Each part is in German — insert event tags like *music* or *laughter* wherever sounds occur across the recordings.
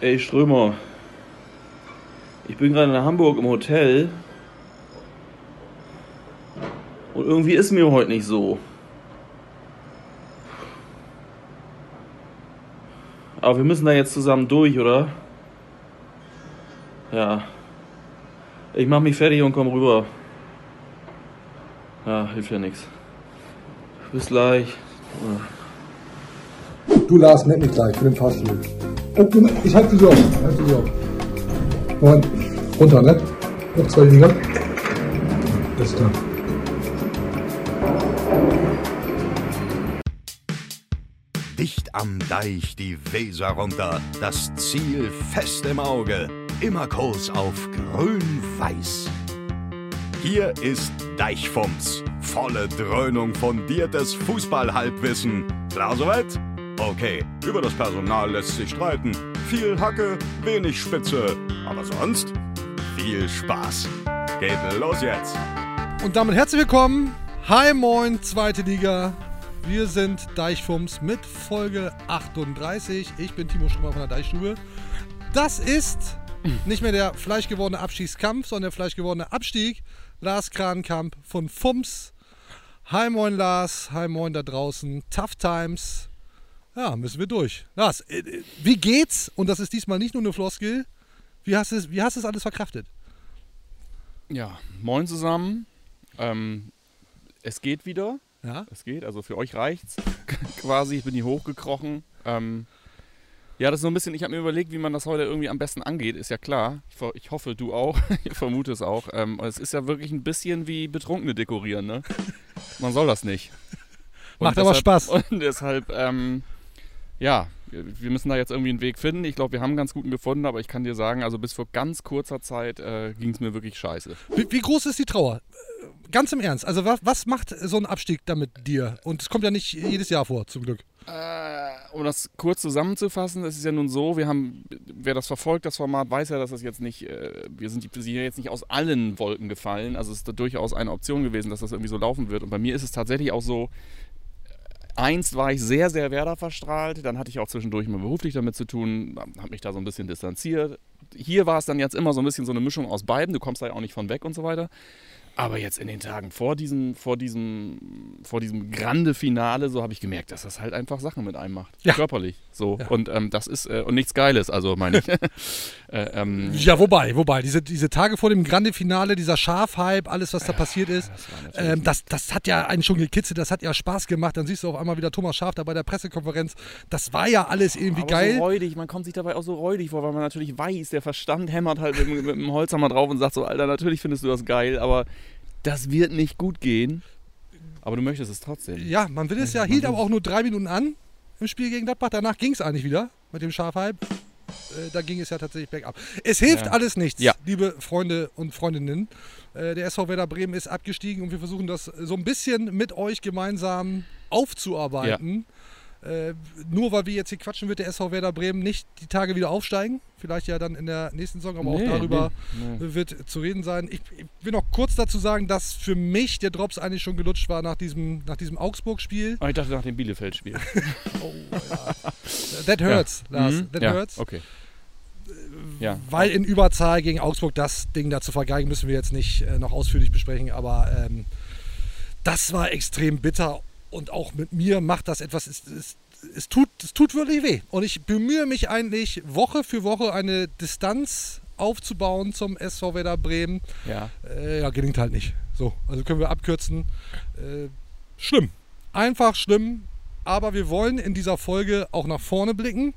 Ey, Strömer. Ich bin gerade in Hamburg im Hotel. Und irgendwie ist mir heute nicht so. Aber wir müssen da jetzt zusammen durch, oder? Ja. Ich mach mich fertig und komm rüber. Ja, hilft ja nichts. Bis gleich. Du Lars, nenn mich gleich, ich bin im Fahrstuhl. Ich halte dich auf. Halte dich auf. Moment, runter, ne? Noch zwei Liga. Alles klar. Dicht am Deich die Weser runter, das Ziel fest im Auge, immer Kurs auf grün-weiß. Hier ist Deichfumms, volle Dröhnung fundiertes Fußballhalbwissen. Klar soweit? Okay, über das Personal lässt sich streiten. Viel Hacke, wenig Spitze, aber sonst viel Spaß. Geht los jetzt. Und damit herzlich willkommen. Hi, moin, zweite Liga. Wir sind Deichfums mit Folge 38. Ich bin Timo Strömer von der Deichstube. Das ist nicht mehr der fleischgewordene Abstiegskampf, sondern der fleischgewordene Abstieg. Lars Krankamp von Fums. Hi, moin, Lars. Hi, moin da draußen. Tough Times. Ja, müssen wir durch. Lars, äh, äh, wie geht's? Und das ist diesmal nicht nur eine Floskel. Wie hast du es, wie hast du es alles verkraftet? Ja, moin zusammen. Ähm, es geht wieder. Ja? Es geht, also für euch reicht's *laughs* quasi. Ich bin hier hochgekrochen. Ähm, ja, das ist so ein bisschen, ich habe mir überlegt, wie man das heute irgendwie am besten angeht, ist ja klar. Ich, ich hoffe, du auch. *laughs* ich vermute es auch. Ähm, es ist ja wirklich ein bisschen wie Betrunkene dekorieren, ne? Man soll das nicht. *laughs* Und Macht aber Spaß. Und deshalb, ähm, ja, wir müssen da jetzt irgendwie einen Weg finden. Ich glaube, wir haben einen ganz guten gefunden, aber ich kann dir sagen, also bis vor ganz kurzer Zeit äh, ging es mir wirklich scheiße. Wie, wie groß ist die Trauer? Äh, Ganz im Ernst. Also, was, was macht so ein Abstieg damit dir? Und es kommt ja nicht jedes Jahr vor, zum Glück. Äh, um das kurz zusammenzufassen, es ist ja nun so, wir haben, wer das verfolgt, das Format, weiß ja, dass das jetzt nicht, äh, wir sind die- sind jetzt nicht aus allen Wolken gefallen. Also es ist da durchaus eine Option gewesen, dass das irgendwie so laufen wird. Und bei mir ist es tatsächlich auch so, einst war ich sehr, sehr Werder verstrahlt, dann hatte ich auch zwischendurch mal beruflich damit zu tun, habe mich da so ein bisschen distanziert. Hier war es dann jetzt immer so ein bisschen so eine Mischung aus beiden, du kommst da ja auch nicht von weg und so weiter. Aber jetzt in den Tagen vor diesem, vor diesem, vor diesem grande Finale, so habe ich gemerkt, dass das halt einfach Sachen mit einem macht. Ja. Körperlich. So. Ja. Und ähm, das ist, äh, und nichts Geiles, also meine ich. *laughs* äh, ähm, Ja, wobei, wobei, diese, diese Tage vor dem Grande Finale, dieser Schafhype, alles, was da passiert ist, das ähm, das, das hat ja einen schon gekitzelt, das hat ja Spaß gemacht. Dann siehst du auf einmal wieder Thomas Schaf da bei der Pressekonferenz. Das war ja alles irgendwie aber geil. so räudig, man kommt sich dabei auch so räudig vor, weil man natürlich weiß, der Verstand hämmert halt mit, mit dem Holzhammer drauf und sagt so, Alter, natürlich findest du das geil, aber das wird nicht gut gehen. Aber du möchtest es trotzdem. Ja, man will es ja, hielt aber auch nur drei Minuten an im Spiel gegen Gladbach. Danach ging es eigentlich wieder mit dem Schafhype. Äh, da ging es ja tatsächlich bergab. Es hilft Ja. alles nichts, Ja. liebe Freunde und Freundinnen. Äh, der SV Werder Bremen ist abgestiegen und wir versuchen das so ein bisschen mit euch gemeinsam aufzuarbeiten. Äh, nur weil wir jetzt hier quatschen, wird der SV Werder Bremen nicht die Tage wieder aufsteigen. Vielleicht ja dann in der nächsten Saison, aber Nee, auch darüber nee, nee. wird zu reden sein. Ich, ich will noch kurz dazu sagen, dass für mich der Drops eigentlich schon gelutscht war nach diesem, nach diesem Augsburg-Spiel. Aber ich dachte nach dem Bielefeld-Spiel. *laughs* Oh, ja. That hurts, Lars. Mhm. That ja, hurts. Okay. Ja. Weil in Überzahl gegen Augsburg das Ding da zu vergeigen, müssen wir jetzt nicht äh, noch ausführlich besprechen. Aber ähm, das war extrem bitter. Und auch mit mir macht das etwas. Es, es, es, tut, es tut wirklich weh. Und ich bemühe mich eigentlich Woche für Woche eine Distanz aufzubauen zum SV Werder Bremen. Ja. Äh, ja, gelingt halt nicht. So, also können wir abkürzen. Äh, schlimm. Einfach schlimm. Aber wir wollen in dieser Folge auch nach vorne blicken.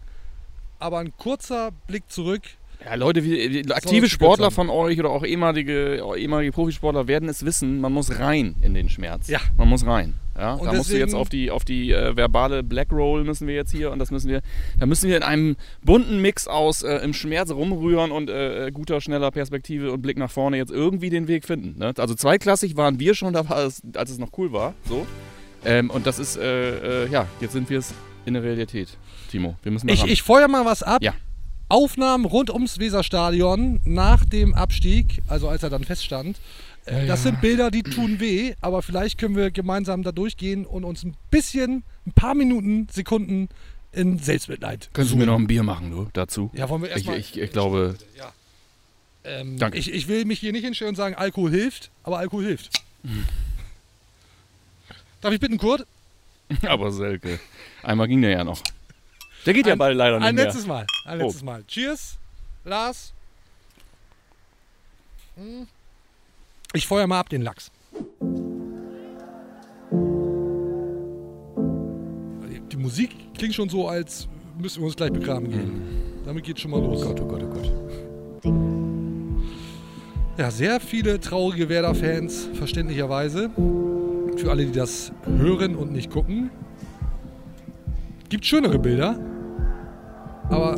Aber ein kurzer Blick zurück. Ja, Leute, wie, aktive Sportler von euch oder auch ehemalige, ehemalige Profisportler werden es wissen, man muss rein in den Schmerz. Ja. Man muss rein. Ja, Und da musst du jetzt auf die, auf die äh, verbale Black Roll müssen wir jetzt hier und das müssen wir, da müssen wir in einem bunten Mix aus äh, im Schmerz rumrühren und äh, äh, guter, schneller Perspektive und Blick nach vorne jetzt irgendwie den Weg finden. Ne? Also zweiklassig waren wir schon, da war es, als es noch cool war. So. Ähm, und das ist, äh, äh, ja, jetzt sind wir es in der Realität, Timo. Wir müssen da Ich, ran. ich feuer mal was ab. Ja. Aufnahmen rund ums Weserstadion nach dem Abstieg, also als er dann feststand. Äh, Das sind Bilder, die tun weh, aber vielleicht können wir gemeinsam da durchgehen und uns ein bisschen, ein paar Minuten, Sekunden in Selbstmitleid. Könntest du mir noch ein Bier machen, du, dazu? Ja, wollen wir Ich, erstmal. ich, ich glaube, Ähm, Danke. Ich, ich will mich hier nicht hinstellen und sagen, Alkohol hilft, aber Alkohol hilft. Darf ich bitten, Kurt? *laughs* aber Selke. Einmal ging der ja noch. Der geht ja Ein- bald leider nicht Ein mehr. letztes Mal. Ein Oh. letztes Mal. Cheers, Lars. Hm. Ich feuer mal ab den Lachs. Die- Musik klingt schon so, als müssten wir uns gleich begraben gehen. Damit geht's schon mal los. Oh Gott, oh Gott, oh Gott. Ja, sehr viele traurige Werder-Fans, verständlicherweise. Für alle, die das hören und nicht gucken. Gibt schönere Bilder. Aber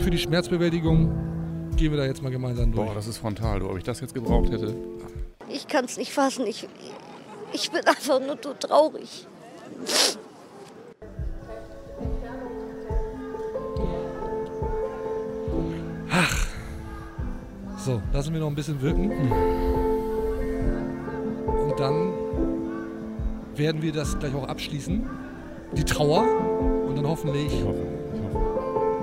für die Schmerzbewältigung gehen wir da jetzt mal gemeinsam durch. Boah, das ist frontal, du. Ob ich das jetzt gebraucht hätte? Ich kann es nicht fassen. Ich, ich bin einfach nur so traurig. So, lassen wir noch ein bisschen wirken. Und dann werden wir das gleich auch abschließen. Die Trauer. Und dann hoffentlich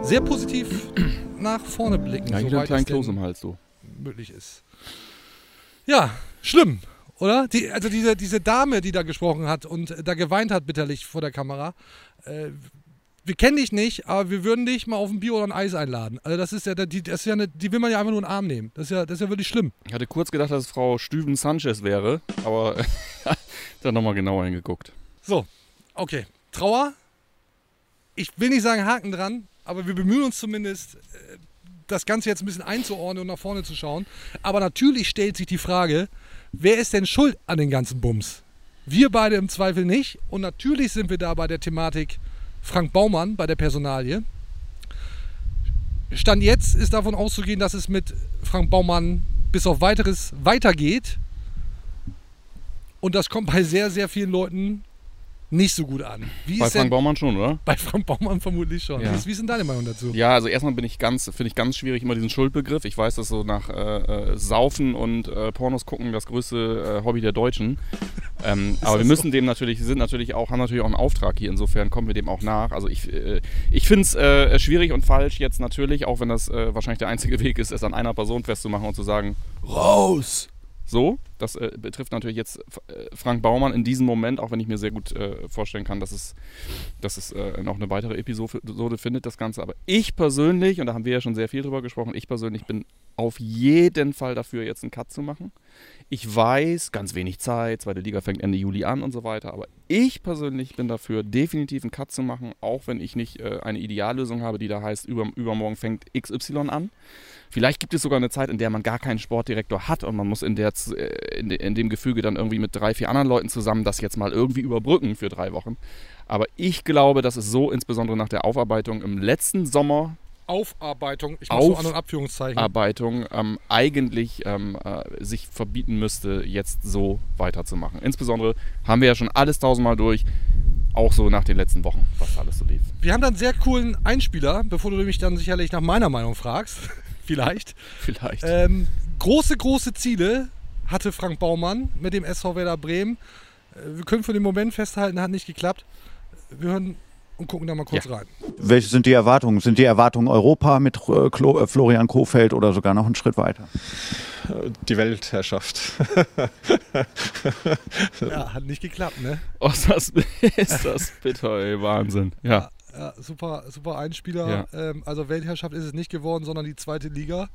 sehr positiv *clears throat* nach vorne blicken. Ja, soweit einen kleinen Kloß im Hals, du. möglich ist. Ja, schlimm, oder? Die, also diese, diese Dame, die da gesprochen hat und da geweint hat bitterlich vor der Kamera. Äh, wir kennen dich nicht, aber wir würden dich mal auf ein Bier oder ein Eis einladen. Also das ist ja, die, das ist ja eine, die will man ja einfach nur in den Arm nehmen. Das ist ja, das ist ja wirklich schlimm. Ich hatte kurz gedacht, dass es Frau Stüven Sanchez wäre, aber *laughs* dann nochmal genauer hingeguckt. So, okay. Trauer. Ich will nicht sagen Haken dran, aber wir bemühen uns zumindest, äh, das Ganze jetzt ein bisschen einzuordnen und nach vorne zu schauen. Aber natürlich stellt sich die Frage, wer ist denn schuld an den ganzen Bums? Wir beide im Zweifel nicht. Und natürlich sind wir da bei der Thematik Frank Baumann, bei der Personalie. Stand jetzt ist davon auszugehen, dass es mit Frank Baumann bis auf weiteres weitergeht. Und das kommt bei sehr, sehr vielen Leuten nicht so gut an. Wie Bei Frank Baumann schon, oder? bei Frank Baumann vermutlich schon. Ja. Wie ist- denn deine Meinung dazu? Ja, also erstmal bin ich ganz, finde ich ganz schwierig immer diesen Schuldbegriff. Ich weiß, dass so nach äh, äh, Saufen und äh, Pornos gucken das größte äh, Hobby der Deutschen. *laughs* Ähm, aber wir müssen dem natürlich, sind natürlich auch, haben natürlich auch einen Auftrag hier. Insofern kommen wir dem auch nach. Also ich, äh, ich finde es äh, schwierig und falsch jetzt natürlich, auch wenn das wahrscheinlich der einzige *laughs* Weg ist, es an einer Person festzumachen und zu sagen, raus! So, das äh, betrifft natürlich jetzt äh, Frank Baumann in diesem Moment, auch wenn ich mir sehr gut äh, vorstellen kann, dass es, dass es äh, noch eine weitere Episode findet, das Ganze. Aber ich persönlich, und da haben wir ja schon sehr viel drüber gesprochen, ich persönlich bin auf jeden Fall dafür, jetzt einen Cut zu machen. Ich weiß, ganz wenig Zeit, zweite Liga fängt Ende Juli an und so weiter, aber ich persönlich bin dafür, definitiv einen Cut zu machen, auch wenn ich nicht äh, eine Ideallösung habe, die da heißt, über, übermorgen fängt XY an. Vielleicht gibt es sogar eine Zeit, in der man gar keinen Sportdirektor hat und man muss in, der, äh, in, de- in dem Gefüge dann irgendwie mit drei, vier anderen Leuten zusammen das jetzt mal irgendwie überbrücken für drei Wochen. Aber ich glaube, dass es so, insbesondere nach der Aufarbeitung im letzten Sommer, Aufarbeitung, ich mache so An- und Abführungszeichen. Arbeitung ähm, eigentlich ähm, äh, sich verbieten müsste, jetzt so weiterzumachen. Insbesondere haben wir ja schon alles tausendmal durch, auch so nach den letzten Wochen, was alles so lief. Wir haben dann einen sehr coolen Einspieler, bevor du mich dann sicherlich nach meiner Meinung fragst. Vielleicht. Vielleicht. Ähm, große, große Ziele hatte Frank Baumann mit dem SV Werder Bremen. Äh, Wir können für den Moment festhalten, hat nicht geklappt. Wir hören und gucken da mal kurz Ja. rein. Welche sind die Erwartungen? Sind die Erwartungen Europa mit äh, Klo, äh, Florian Kofeld oder sogar noch einen Schritt weiter? Die Weltherrschaft. Ja, hat nicht geklappt, ne? Oh, ist das, ist das bitter, ey, Wahnsinn. Ja. Ja, super, super Einspieler. Ja. Ähm, also Weltherrschaft ist es nicht geworden, sondern die zweite Liga.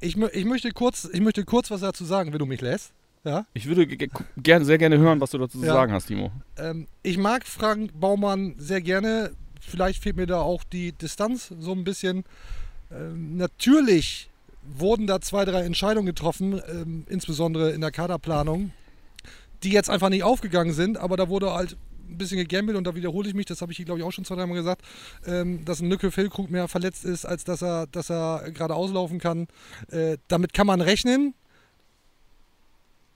Ich, ich, möchte kurz, ich möchte kurz was dazu sagen, wenn du mich lässt. Ja? Ich würde ge- ge- gerne, sehr gerne hören, was du dazu zu Ja. sagen hast, Timo. Ähm, ich mag Frank Baumann sehr gerne. Vielleicht fehlt mir da auch die Distanz so ein bisschen. Ähm, natürlich wurden da zwei, drei Entscheidungen getroffen, ähm, insbesondere in der Kaderplanung, die jetzt einfach nicht aufgegangen sind, aber da wurde halt ein bisschen gegambelt und da wiederhole ich mich, das habe ich glaube ich auch schon zwei, dreimal gesagt, ähm, dass ein Lücke Füllkrug mehr verletzt ist, als dass er, dass er gerade auslaufen kann. Äh, damit kann man rechnen.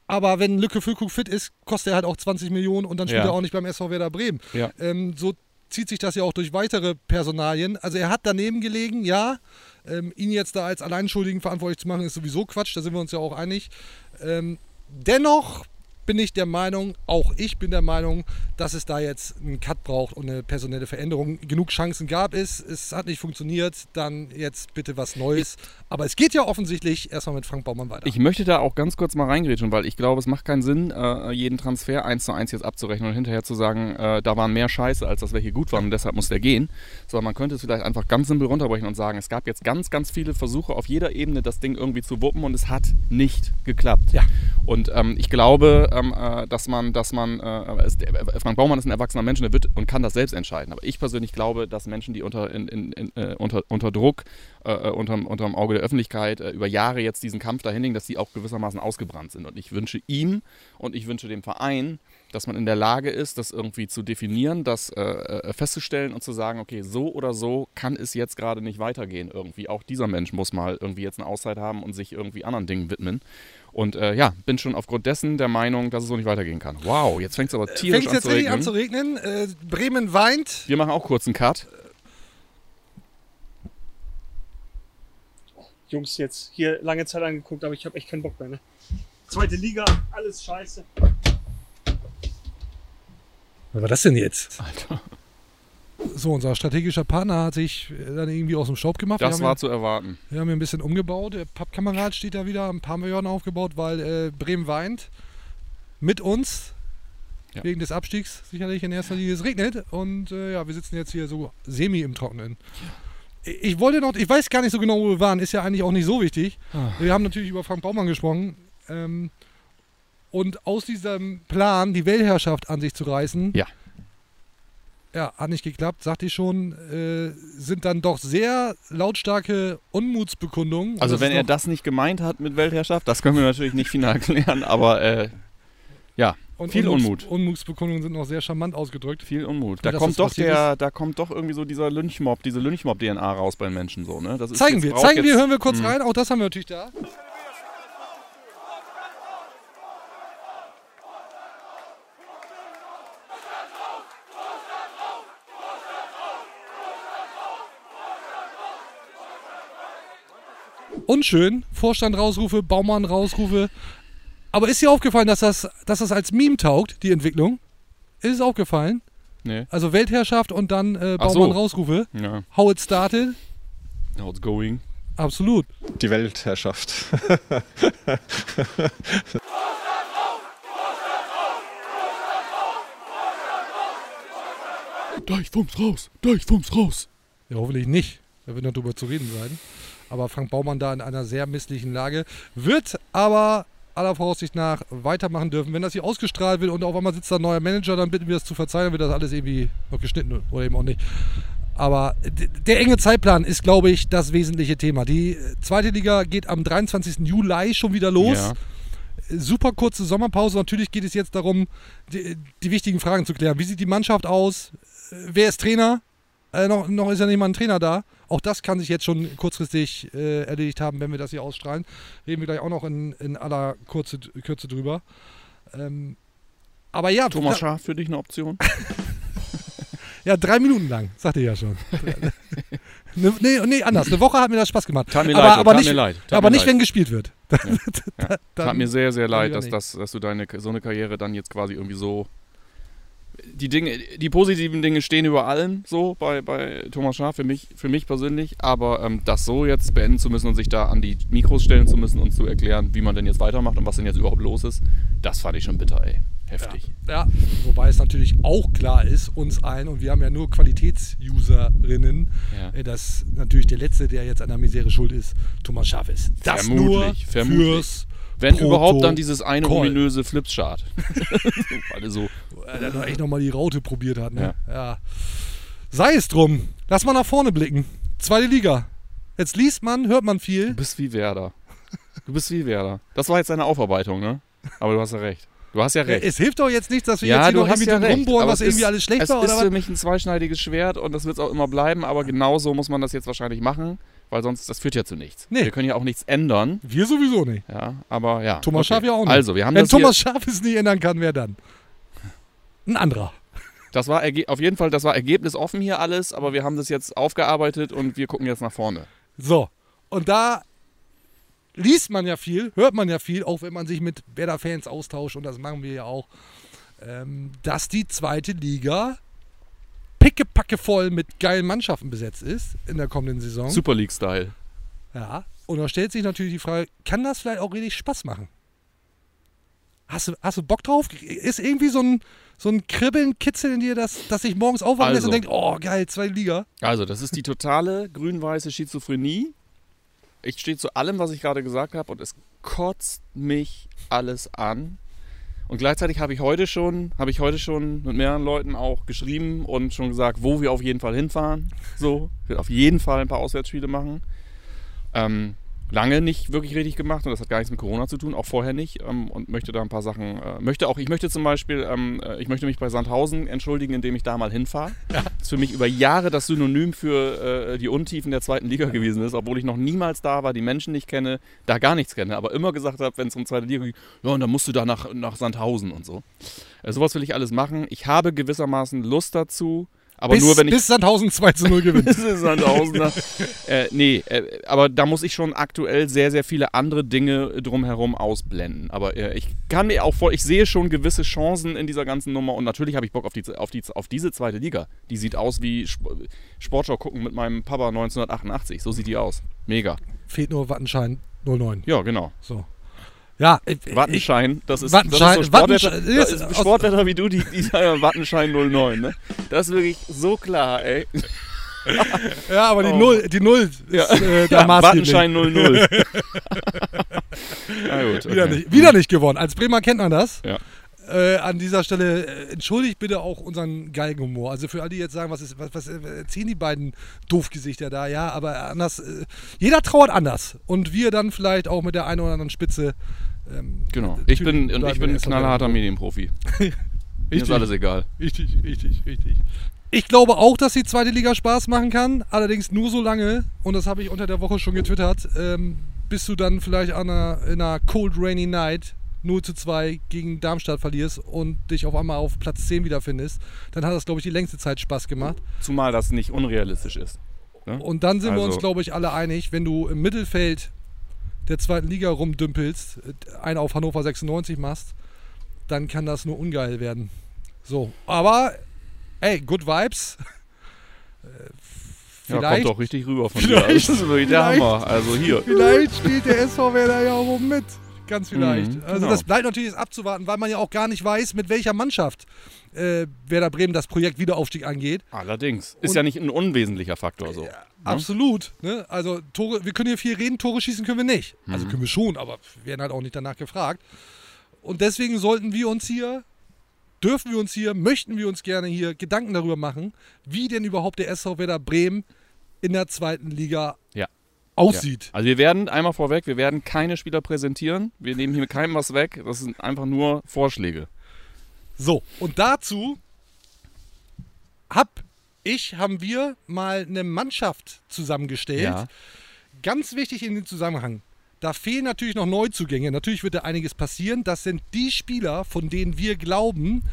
Aber wenn Lücke Füllkrug fit ist, kostet er halt auch 20 Millionen und dann spielt Ja. er auch nicht beim SV Werder Bremen. Ja. Ähm, so zieht sich das ja auch durch weitere Personalien. Also er hat daneben gelegen, ja. Ähm, ihn jetzt da als Alleinschuldigen verantwortlich zu machen, ist sowieso Quatsch, da sind wir uns ja auch einig. Ähm, dennoch bin ich der Meinung, auch ich bin der Meinung, dass es da jetzt einen Cut braucht und eine personelle Veränderung. Genug Chancen gab es, es hat nicht funktioniert, dann jetzt bitte was Neues. Aber es geht ja offensichtlich erstmal mit Frank Baumann weiter. Ich möchte da auch ganz kurz mal reingrätschen, weil ich glaube, es macht keinen Sinn, äh, jeden Transfer eins zu eins jetzt abzurechnen und hinterher zu sagen, äh, da waren mehr Scheiße, als dass welche gut waren und deshalb muss der gehen. Sondern man könnte es vielleicht einfach ganz simpel runterbrechen und sagen, es gab jetzt ganz, ganz viele Versuche auf jeder Ebene, das Ding irgendwie zu wuppen und es hat nicht geklappt. Ja. Und ähm, ich glaube, ähm, äh, dass man, dass man, äh, es, der, Frank Baumann ist ein erwachsener Mensch und, wird, und kann das selbst entscheiden. Aber ich persönlich glaube, dass Menschen, die unter, in, in, in, äh, unter, unter Druck, äh, unterm, unterm Auge der Öffentlichkeit äh, über Jahre jetzt diesen Kampf dahin legen, dass die auch gewissermaßen ausgebrannt sind. Und ich wünsche ihm und ich wünsche dem Verein, dass man in der Lage ist, das irgendwie zu definieren, das äh, äh, festzustellen und zu sagen, okay, so oder so kann es jetzt gerade nicht weitergehen irgendwie. Auch dieser Mensch muss mal irgendwie jetzt eine Auszeit haben und sich irgendwie anderen Dingen widmen. Und äh, ja, bin schon aufgrund dessen der Meinung, dass es so nicht weitergehen kann. Wow, jetzt fängt es aber tierisch Fängt an jetzt zu an zu regnen. Äh, Bremen weint. Wir machen auch kurz einen Cut. Jungs jetzt hier lange Zeit angeguckt, aber ich habe echt keinen Bock mehr. Ne? Zweite Liga, alles scheiße. Was war das denn jetzt? Alter, So, unser strategischer Partner hat sich äh, dann irgendwie aus dem Staub gemacht. das war haben zu erwarten. wir haben hier ein bisschen umgebaut. Der Pappkamerad steht da wieder, ein paar Millionen aufgebaut, weil äh, Bremen weint. Mit uns. Ja. Wegen des Abstiegs sicherlich in erster Linie. Es regnet und äh, ja, wir sitzen jetzt hier so semi im Trockenen. Ich wollte noch, ich weiß gar nicht so genau, wo wir waren, ist ja eigentlich auch nicht so wichtig. Ah. Wir haben natürlich über Frank Baumann gesprochen. Ähm, und aus diesem Plan, die Weltherrschaft an sich zu reißen, Ja. Ja, hat nicht geklappt, sagte ich schon, äh, sind dann doch sehr lautstarke Unmutsbekundungen. Also wenn er das nicht gemeint hat mit Weltherrschaft, das können wir natürlich nicht final *laughs* klären, aber äh, ja, und viel Unmuts- Unmut. Unmutsbekundungen sind noch sehr charmant ausgedrückt. Viel Unmut. Da kommt doch der, da kommt doch irgendwie so dieser Lynchmob, diese Lynchmob-DNA raus bei den Menschen so, ne? Das ist Zeigen jetzt- wir, zeigen wir, jetzt- hören wir kurz Mhm. rein. Auch das haben wir natürlich da. Unschön, Vorstand rausrufe, Baumann rausrufe. Aber ist dir aufgefallen, dass das, dass das als Meme taugt, die Entwicklung? Ist es aufgefallen? Nee. Also Weltherrschaft und dann äh, Ach so. Baumann rausrufe. Ja, How it started? how it's going. Absolut. Die Weltherrschaft. Deichfums raus, Deichfums raus. Ja, hoffentlich nicht. Da wird noch drüber zu reden sein. Aber Frank Baumann da in einer sehr misslichen Lage. Wird aber aller Voraussicht nach weitermachen dürfen. Wenn das hier ausgestrahlt wird und auf einmal sitzt da ein neuer Manager, dann bitten wir das zu verzeihen, dann wird das alles irgendwie noch geschnitten oder eben auch nicht. Aber der enge Zeitplan ist, glaube ich, das wesentliche Thema. Die zweite Liga geht am 23. Juli schon wieder los. Ja. Super kurze Sommerpause. Natürlich geht es jetzt darum, die, die wichtigen Fragen zu klären. Wie sieht die Mannschaft aus? Wer ist Trainer? Äh, noch, noch ist ja nicht mal ein Trainer da. Auch das kann sich jetzt schon kurzfristig äh, erledigt haben, wenn wir das hier ausstrahlen. Reden wir gleich auch noch in, in aller Kurze, Kürze drüber. Ähm, aber ja, Thomas Schaaf für dich eine Option? *laughs* ja, drei Minuten lang, sagte ich ja schon. *laughs* ne, nee, nee, anders. Eine Woche hat mir das Spaß gemacht. Tat mir aber, leid, aber tat nicht, mir leid. Aber nicht, leid. wenn gespielt wird. Ja. *laughs* Tat mir sehr, sehr leid, dass, das, dass du deine so eine Karriere dann jetzt quasi irgendwie so. Die Dinge, die positiven Dinge stehen über allem, so bei, bei Thomas Schaaf, für mich, für mich persönlich, aber ähm, das so jetzt beenden zu müssen und sich da an die Mikros stellen zu müssen und zu erklären, wie man denn jetzt weitermacht und was denn jetzt überhaupt los ist, das fand ich schon bitter, ey. Heftig. Ja, wobei es natürlich auch klar ist, uns allen, und wir haben ja nur Qualitätsuserinnen, Ja. äh, dass natürlich der Letzte, der jetzt an der Misere schuld ist, Thomas Schaaf ist. Das nur Vermutlich, vermutlich. fürs Wenn Protokoll. überhaupt dann dieses eine ominöse Flipschart. Alle *laughs* so. Der doch echt nochmal die Raute probiert hat. Ne? Ja. Sei es drum. Lass mal nach vorne blicken. Zweite Liga. Jetzt liest man, hört man Du viel. bist wie Werder. Du bist wie Werder. Das war jetzt deine Aufarbeitung, ne? Aber du hast ja recht. Du hast ja recht. Es hilft doch jetzt nicht, dass wir ja, jetzt hier du noch hast irgendwie ja rumbohren, was irgendwie ist, alles schlecht es war. ist Oder für was? mich ein zweischneidiges Schwert und das wird es auch immer bleiben, aber genauso muss man das jetzt wahrscheinlich machen, weil sonst, das führt ja zu nichts. Nee. Wir können ja auch nichts ändern. Wir sowieso nicht. Ja, aber ja. Thomas okay. Schaaf ja auch nicht. Also, wir haben Wenn das Thomas hier, Schaaf es nicht ändern kann, wer dann? Ein anderer. das war auf jeden Fall, das war ergebnisoffen hier alles, aber wir haben das jetzt aufgearbeitet und wir gucken jetzt nach vorne. So. Und da liest man ja viel, hört man ja viel, auch wenn man sich mit Werder-Fans austauscht, und das machen wir ja auch, ähm, dass die zweite Liga pickepacke voll mit geilen Mannschaften besetzt ist in der kommenden Saison. Super League-Style. Ja. Und da stellt sich natürlich die Frage, kann das vielleicht auch richtig Spaß machen? Hast du, hast du Bock drauf? Ist irgendwie so ein, so ein Kribbeln, Kitzeln in dir, dass, dass sich morgens aufwachen lässt Also. und denkt, oh geil, zweite Liga. Also, das ist die totale grün-weiße Schizophrenie. Ich stehe zu allem, was ich gerade gesagt habe, und es kotzt mich alles an. Und gleichzeitig habe ich heute schon, habe ich heute schon mit mehreren Leuten auch geschrieben und schon gesagt, wo wir auf jeden Fall hinfahren. So, ich will auf jeden Fall ein paar Auswärtsspiele machen. Ähm, lange nicht wirklich richtig gemacht und das hat gar nichts mit Corona zu tun, auch vorher nicht ähm, und möchte da ein paar Sachen, äh, möchte auch, ich möchte zum Beispiel, ähm, äh, ich möchte mich bei Sandhausen entschuldigen, indem ich da mal hinfahre. *laughs* Das ist für mich über Jahre das Synonym für äh, die Untiefen der zweiten Liga gewesen ist, obwohl ich noch niemals da war, die Menschen nicht kenne, da gar nichts kenne, aber immer gesagt habe, wenn es um zweite Liga geht, ja und dann musst du da nach, nach Sandhausen und so. Äh, sowas will ich alles machen. Ich habe gewissermaßen Lust dazu, aber bis, nur wenn ich bis Sandhausen 2 zu 0 gewinnt. *laughs* das ist Sandhausener. äh, nee, äh, aber da muss ich schon aktuell sehr, sehr viele andere Dinge drumherum ausblenden. Aber äh, ich kann mir auch vor, ich sehe schon gewisse Chancen in dieser ganzen Nummer und natürlich habe ich Bock auf, die, auf, die, auf diese zweite Liga. Die sieht aus wie Sp Sportschau gucken mit meinem Papa 1988. So sieht die aus. Mega. Fehlt nur Wattenschein 09. Ja, genau. So. Ja, äh, Wattenschein, das ist, Wattenschein- das ist so Sportwetter, das ist Sportwetter wie du, die, die sagen Wattenschein 09, ne? Das ist wirklich so klar, ey. Ja, aber die Oh. Null, die Null ist Ja, äh, da ja maßgeblich. Wattenschein 00. *laughs* Na gut, Wieder, okay. nicht, wieder nicht gewonnen. Als Bremer kennt man das. Ja. Äh, an dieser Stelle äh, entschuldigt bitte auch unseren Galgenhumor. Also für alle, die jetzt sagen, was, ist, was, was äh, erzählen die beiden Doofgesichter da? Ja, aber anders. Äh, jeder trauert anders. Und wir dann vielleicht auch mit der einen oder anderen Spitze. Ähm, Genau. Ich bin, und ich bin ein knallharter Medienprofi. *laughs* Mir ist alles egal. Richtig, richtig, richtig. Ich glaube auch, dass die zweite Liga Spaß machen kann, allerdings nur so lange, und das habe ich unter der Woche schon getwittert, ähm, bis du dann vielleicht an einer, in einer Cold Rainy Night 0 zu 2 gegen Darmstadt verlierst und dich auf einmal auf Platz 10 wiederfindest. Dann hat das, glaube ich, die längste Zeit Spaß gemacht. Zumal das nicht unrealistisch ist. Ne? Und dann sind wir uns, Also- glaube ich, alle einig, wenn du im Mittelfeld der zweiten Liga rumdümpelst, einen auf Hannover 96 machst, dann kann das nur ungeil werden. So, aber ey, good vibes. *laughs* Äh, Ja, Vielleicht, kommt doch richtig rüber von *laughs* dir. vielleicht- Das ist wirklich der vielleicht- Hammer. Also hier. vielleicht spielt der SV Werder ja auch oben mit. Ganz vielleicht. Mhm, also genau. das bleibt natürlich jetzt abzuwarten, weil man ja auch gar nicht weiß, mit welcher Mannschaft äh, Werder Bremen das Projekt Wiederaufstieg angeht. Allerdings. Ist Und- ja nicht ein unwesentlicher Faktor so. Absolut. Ne? Also Tore, wir können hier viel reden, Tore schießen können wir nicht. Mhm. Also können wir schon, aber wir werden halt auch nicht danach gefragt. Und deswegen sollten wir uns hier, dürfen wir uns hier, möchten wir uns gerne hier Gedanken darüber machen, wie denn überhaupt der SV Werder Bremen in der zweiten Liga Ja. Aussieht. Ja. Also wir werden, einmal vorweg, wir werden keine Spieler präsentieren. Wir nehmen hier mit keinem was weg. Das sind einfach nur Vorschläge. So, und dazu hab ich, haben wir mal eine Mannschaft zusammengestellt. Ja. Ganz wichtig in dem Zusammenhang. Da fehlen natürlich noch Neuzugänge. Natürlich wird da einiges passieren. Das sind die Spieler, von denen wir glauben,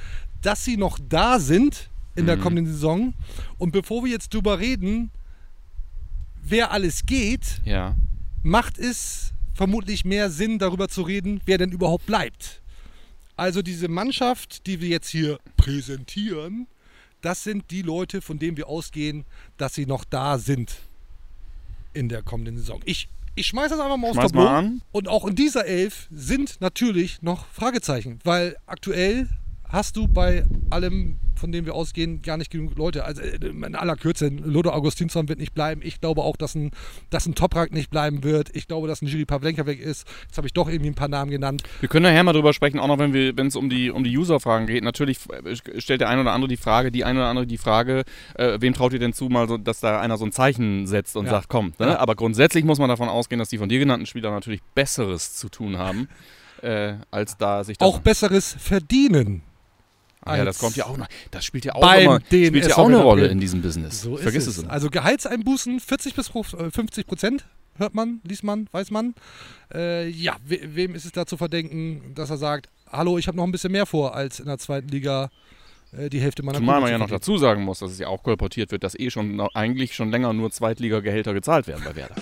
dass sie noch da sind in der kommenden Saison. Und bevor wir jetzt drüber reden, wer alles geht, Ja. macht es vermutlich mehr Sinn, darüber zu reden, wer denn überhaupt bleibt. Also diese Mannschaft, die wir jetzt hier präsentieren, das sind die Leute, von denen wir ausgehen, dass sie noch da sind in der kommenden Saison. Ich, ich schmeiß das einfach mal aufs Schmeiß Tableau. mal an. Und auch in dieser Elf sind natürlich noch Fragezeichen, weil aktuell hast du bei allem, von dem wir ausgehen, gar nicht genug Leute. Also äh, in aller Kürze, Lodo Augustinsson wird nicht bleiben. Ich glaube auch, dass ein, dass ein Toprak nicht bleiben wird. Ich glaube, dass ein Jiri Pavlenka weg ist. Jetzt habe ich doch irgendwie ein paar Namen genannt. Wir können nachher mal drüber sprechen, auch noch wenn wir, wenn es um die, um die User-Fragen geht. Natürlich äh, stellt der eine oder andere die Frage, die eine oder andere die Frage, äh, wem traut ihr denn zu, mal so, dass da einer so ein Zeichen setzt und Ja. sagt, komm. Ne? Ja. Aber grundsätzlich muss man davon ausgehen, dass die von dir genannten Spieler natürlich Besseres zu tun haben, äh, als da sich das Auch Besseres verdienen. Ah, ja, das kommt ja auch noch. Das spielt ja auch, immer, spielt ja auch eine Rolle in diesem Business. So Vergiss es. es. Also Gehaltseinbußen 40 bis 50 Prozent, hört man, liest man, weiß man. Äh, ja, we wem ist es da zu verdenken, dass er sagt, hallo, ich habe noch ein bisschen mehr vor, als in der zweiten Liga äh, die Hälfte meiner Zumal man ja noch dazu sagen muss, dass es ja auch kolportiert wird, dass eh schon eigentlich schon länger nur Zweitliga-Gehälter gezahlt werden bei Werder.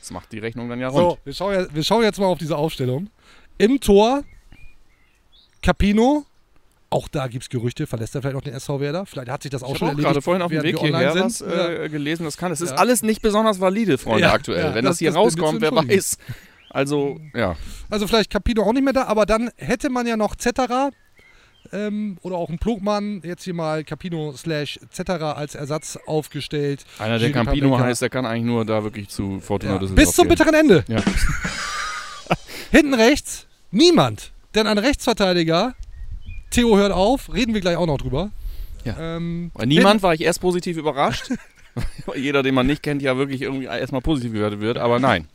Das macht die Rechnung dann ja rund. So, wir schauen, ja- wir schauen jetzt mal auf diese Aufstellung. Im Tor Capino. Auch da gibt es Gerüchte. Verlässt er vielleicht noch den SV Werder? Vielleicht hat sich das auch Ich schon auch erledigt. gerade vorhin auf dem Weg hierher was sind. äh, gelesen, das kann. Es ist Ja. alles nicht besonders valide, Freunde, Ja, aktuell. Wenn das- das, hier das rauskommt, wer weiß. Also, ja. Also vielleicht Capino auch nicht mehr da, aber dann hätte man ja noch Zetterer ähm, oder auch einen Plugmann, jetzt hier mal Capino slash Zetterer als Ersatz aufgestellt. Einer, der Giri Campino Pavlenka. heißt, der kann eigentlich nur da wirklich zu Fortuna Ja. Düsseldorf Bis zum gehen. bitteren Ende. Ja. *laughs* Hinten rechts niemand. Denn ein Rechtsverteidiger, Theo hört auf, reden wir gleich auch noch drüber. Ja. Ähm, Bei niemand war ich erst positiv überrascht. *laughs* Jeder, den man nicht kennt, ja wirklich irgendwie erstmal positiv gehört wird. Aber nein.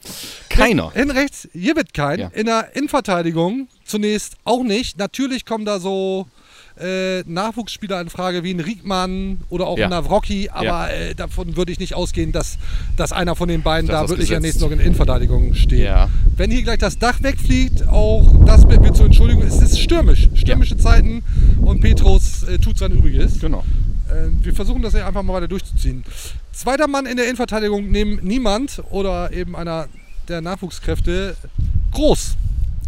Keiner. Hinten rechts, hier wird kein. Ja. In der Innenverteidigung zunächst auch nicht. Natürlich kommen da so äh, Nachwuchsspieler in Frage wie ein Riekmann oder auch Ja. ein Navrocky, aber Ja. äh, davon würde ich nicht ausgehen, dass, dass einer von den beiden Das da wirklich gesetzt. nächstes noch in Innenverteidigung steht. Ja. Wenn hier gleich das Dach wegfliegt, auch das bitten wir zur Entschuldigung, es ist stürmisch. Stürmische Zeiten und Petrus äh, tut sein Übriges. Genau. Äh, wir versuchen das einfach mal weiter durchzuziehen. Zweiter Mann in der Innenverteidigung neben niemand oder eben einer der Nachwuchskräfte. Groß.